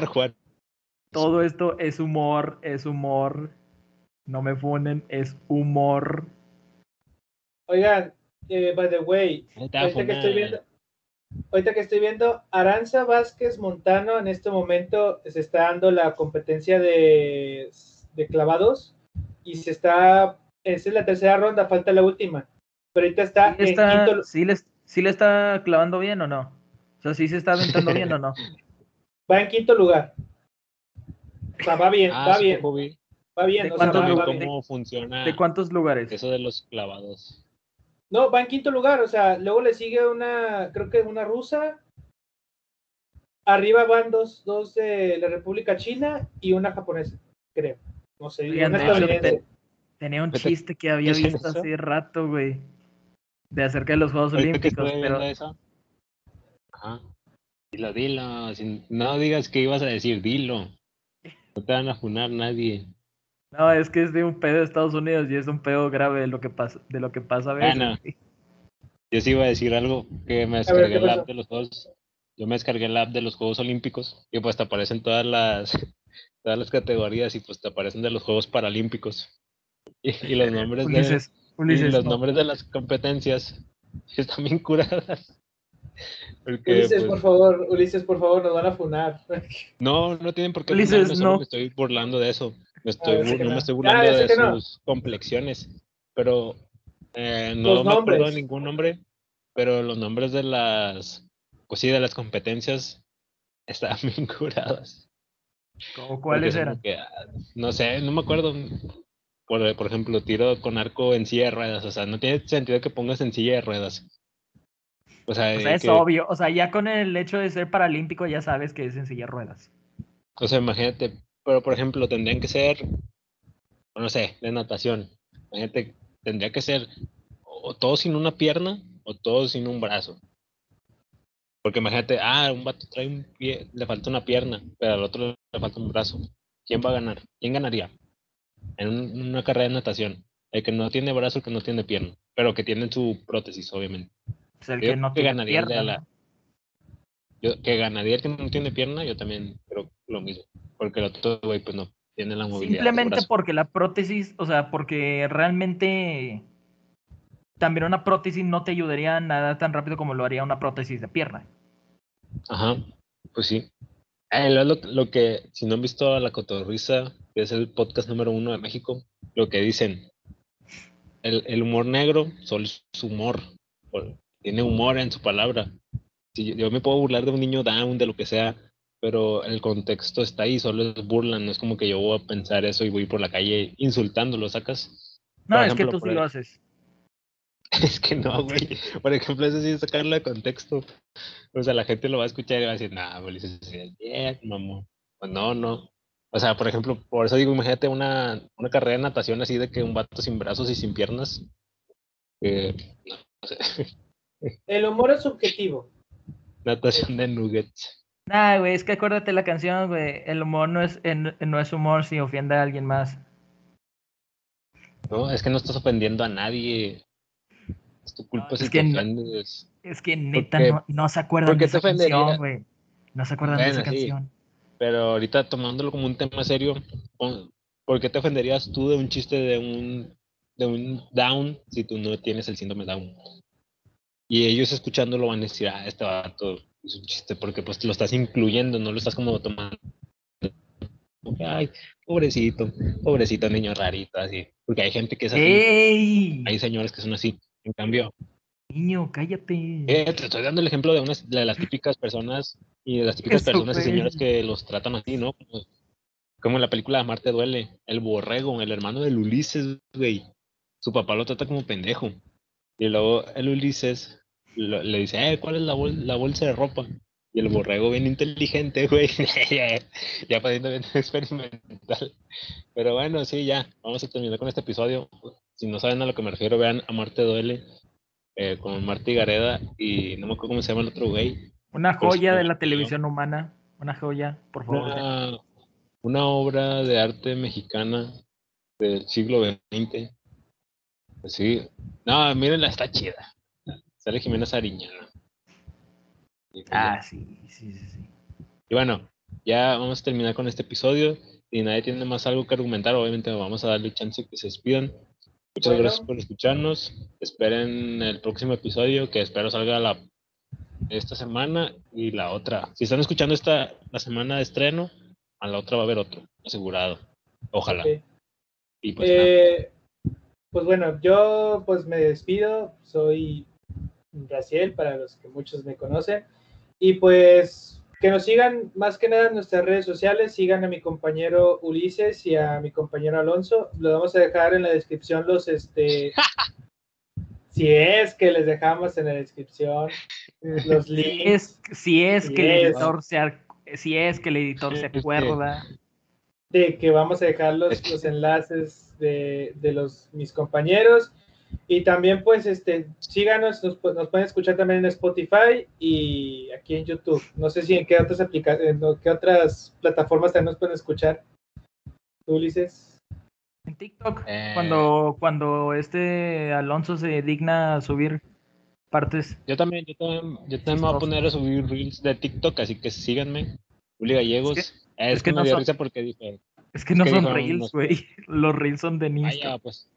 Todo esto es humor, es humor. No me funen, es humor. Oigan, eh, by the way, ahorita que estoy viendo, ahorita que estoy viendo, Aranza Vázquez Montano en este momento se está dando la competencia de, de clavados y se está, esa es la tercera ronda, falta la última. Pero ahorita está ¿Sí, en quinto, sí le, sí le está clavando bien o no? O sea, sí se está aventando bien o no. va en quinto lugar. O sea, va bien, Ah, va sí, bien, va bien. ¿De o sea, cuántos va- ¿De cuántos lugares? eso de los clavados? No, va en quinto lugar, o sea, luego le sigue una, creo que una rusa. Arriba van dos, dos de la República China y una japonesa, creo. No sé, Oigan, una estadounidense. Tenía un chiste que había ¿qué es visto hace rato, güey. De acerca de los Juegos Olímpicos, pero eso. Ajá. Dilo, dilo. sin- No digas que ibas a decir, dilo. No te van a funar nadie. no, es que es de un pedo de Estados Unidos y es un pedo grave de lo que pasa, de lo que pasa a veces. Yo sí iba a decir algo que me ver, descargué ¿qué el app de los Juegos. Yo me descargué el app de los Juegos Olímpicos y pues te aparecen todas las todas las categorías y pues te aparecen de los Juegos Paralímpicos. Y, y los nombres de Ulises, y los no. nombres de las competencias están bien curadas. Porque, Ulises, pues, por favor, Ulises, por favor, nos van a funar. No, no tienen por qué Ulises, no. me estoy burlando de eso. Me estoy, que no no. me estoy Ah, burlando de no. sus complexiones, pero eh, no Los me acuerdo de ningún nombre, pero los nombres de las, pues sí, de las competencias estaban bien curadas. ¿Cómo ¿Cuáles eran? que, ah, no sé, no me acuerdo. Por, por ejemplo, tiro con arco en silla de ruedas, o sea, no tiene sentido que pongas en silla de ruedas. O sea, O de sea, es que- obvio. O sea, ya con el hecho de ser paralímpico ya sabes que es en silla de ruedas. O sea, imagínate, pero por ejemplo, tendrían que ser, no sé, de natación. Imagínate, tendría que ser o todo sin una pierna o todo sin un brazo. Porque imagínate, ah, un vato trae un pie, le falta una pierna, pero al otro le falta un brazo. ¿Quién va a ganar? ¿Quién ganaría? En un- una carrera de natación. El que no tiene brazo, el que no tiene pierna, pero que tiene su prótesis, obviamente. El Yo que no que tiene pierna, la- que ganaría el que no tiene pierna, yo también creo lo mismo. Porque el otro güey, pues no, tiene la movilidad. Simplemente porque la prótesis, o sea, porque realmente también una prótesis no te ayudaría nada tan rápido como lo haría una prótesis de pierna. Ajá, pues sí. Eh, lo, lo- lo que, si no han visto a La Cotorrisa, que es el podcast número uno de México, lo que dicen, el, el humor negro solo es humor, tiene humor en su palabra. Si yo, me puedo burlar de un niño down, de lo que sea, pero el contexto está ahí, solo es burla, no es como que yo voy a pensar eso y voy por la calle insultándolo, ¿sacas? No, Por es que tú sí lo haces. Es que no, güey. Por ejemplo, eso sí es sacarlo de contexto. O sea, la gente lo va a escuchar y va a decir, nah, güey, eso es bien, mamón. Pues no, no. O sea, por ejemplo, por eso digo, imagínate una, una carrera de natación así de que un vato sin brazos y sin piernas. no sé, El humor es subjetivo. natación de nuggets. Nah, güey, es que acuérdate la canción, güey. El humor no es, en- no es humor si ofende a alguien más. No, es que no estás ofendiendo a nadie. Es tu culpa No, si es te que ofendes. Es que neta no, no se acuerdan de esa canción, güey. No se acuerdan de esa sí. canción. Pero ahorita tomándolo como un tema serio, ¿por qué te ofenderías tú de un chiste de un, de un down si tú no tienes el síndrome down? Y ellos escuchándolo van a decir, ah, este vato es un chiste, porque pues lo estás incluyendo, no lo estás como tomando. ay, pobrecito, pobrecito niño rarito, así. Porque hay gente que es así. ¡Ey! Hay señores que son así. En cambio, Niño, cállate. eh, te estoy dando el ejemplo de unas de las típicas personas y de las típicas Eso, personas y señores que los tratan así, ¿no? Como, como en la película Marte duele, el borrego, el hermano del Ulises, güey. Su papá lo trata como pendejo. Y luego el Ulises lo- le dice, eh, ¿cuál es la, bol- la bolsa de ropa? Y el borrego bien inteligente, güey. ya poniendo bien experimental. Pero bueno, sí, ya. Vamos a terminar con este episodio. Si no saben a lo que me refiero, vean a Marte Duele eh, con Marty Gareda y no me acuerdo cómo se llama el otro güey. Una Pues, joya de pues, la televisión humana. Una joya, por favor. Una, una obra de arte mexicana del siglo XX. Sí. No, mírenla, está chida. Sale Jimena Sariñana. Pues. Ah, sí, sí, sí, sí. Y bueno, ya vamos a terminar con este episodio. Si nadie tiene más algo que argumentar, obviamente vamos a darle chance que se despidan. Muchas Bueno. gracias por escucharnos. Esperen el próximo episodio, que espero salga la, esta semana y la otra. Si están escuchando esta la semana de estreno, a la otra va a haber otro, asegurado. Ojalá. Ok. Y pues nada. Pues bueno, yo pues me despido, soy Raciel para los que muchos me conocen y pues que nos sigan más que nada en nuestras redes sociales, sigan a mi compañero Ulises y a mi compañero Alonso, lo vamos a dejar en la descripción los este si es que les dejamos en la descripción los Si links. es, si es que el Yes. editor se, si es que el editor se Este- acuerda. de que vamos a dejar los, los enlaces de, de los mis compañeros y también pues este síganos nos, nos pueden escuchar también en Spotify y aquí en YouTube no sé si en qué otras aplicaciones qué otras plataformas también nos pueden escuchar ¿Tú, Ulises En TikTok, Eh. cuando, cuando este Alonso se digna a subir partes. Yo también, yo también, yo también me voy a poner a subir reels de TikTok, así que síganme. Uli Gallegos. Es Es, es que, que me no dio son- risa porque dije, Es que no son dijo, reels, no güey. Los reels son de Vaya, Insta. pues,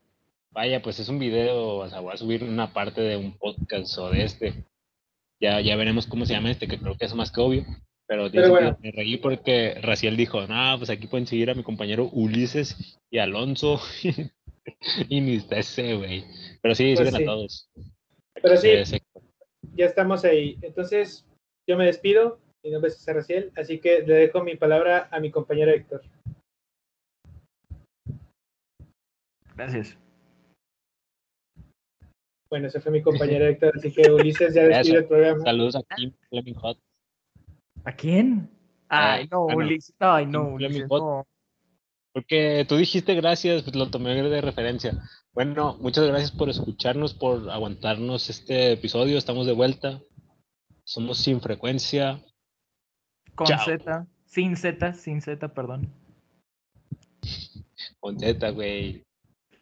vaya, pues es un video, o sea, voy a subir una parte de un podcast o de este. Ya, ya veremos cómo se llama este, que creo que es más que obvio. Pero, Pero bueno. me reí porque Raciel dijo, no, pues aquí pueden seguir a mi compañero Ulises y Alonso. y ni ese, güey. Pero sí, Pues siguen sí. a todos. Pero sí. Eh, ya estamos ahí entonces yo me despido mi nombre es Raciel así que le dejo mi palabra a mi compañero Héctor Gracias. bueno ese fue mi compañero Héctor así que Ulises ya despide el programa Saludos a Kim Fleming Hot. ¿A quién? Ay, no, bueno, Ulises. Ay, no, Ulises, no. Porque tú dijiste gracias, pues lo tomé de referencia. Bueno, muchas gracias por escucharnos, por aguantarnos este episodio. Estamos de vuelta. Somos sin frecuencia. Con Chao. Z. Sin Z, sin Z, perdón. Con Z, güey.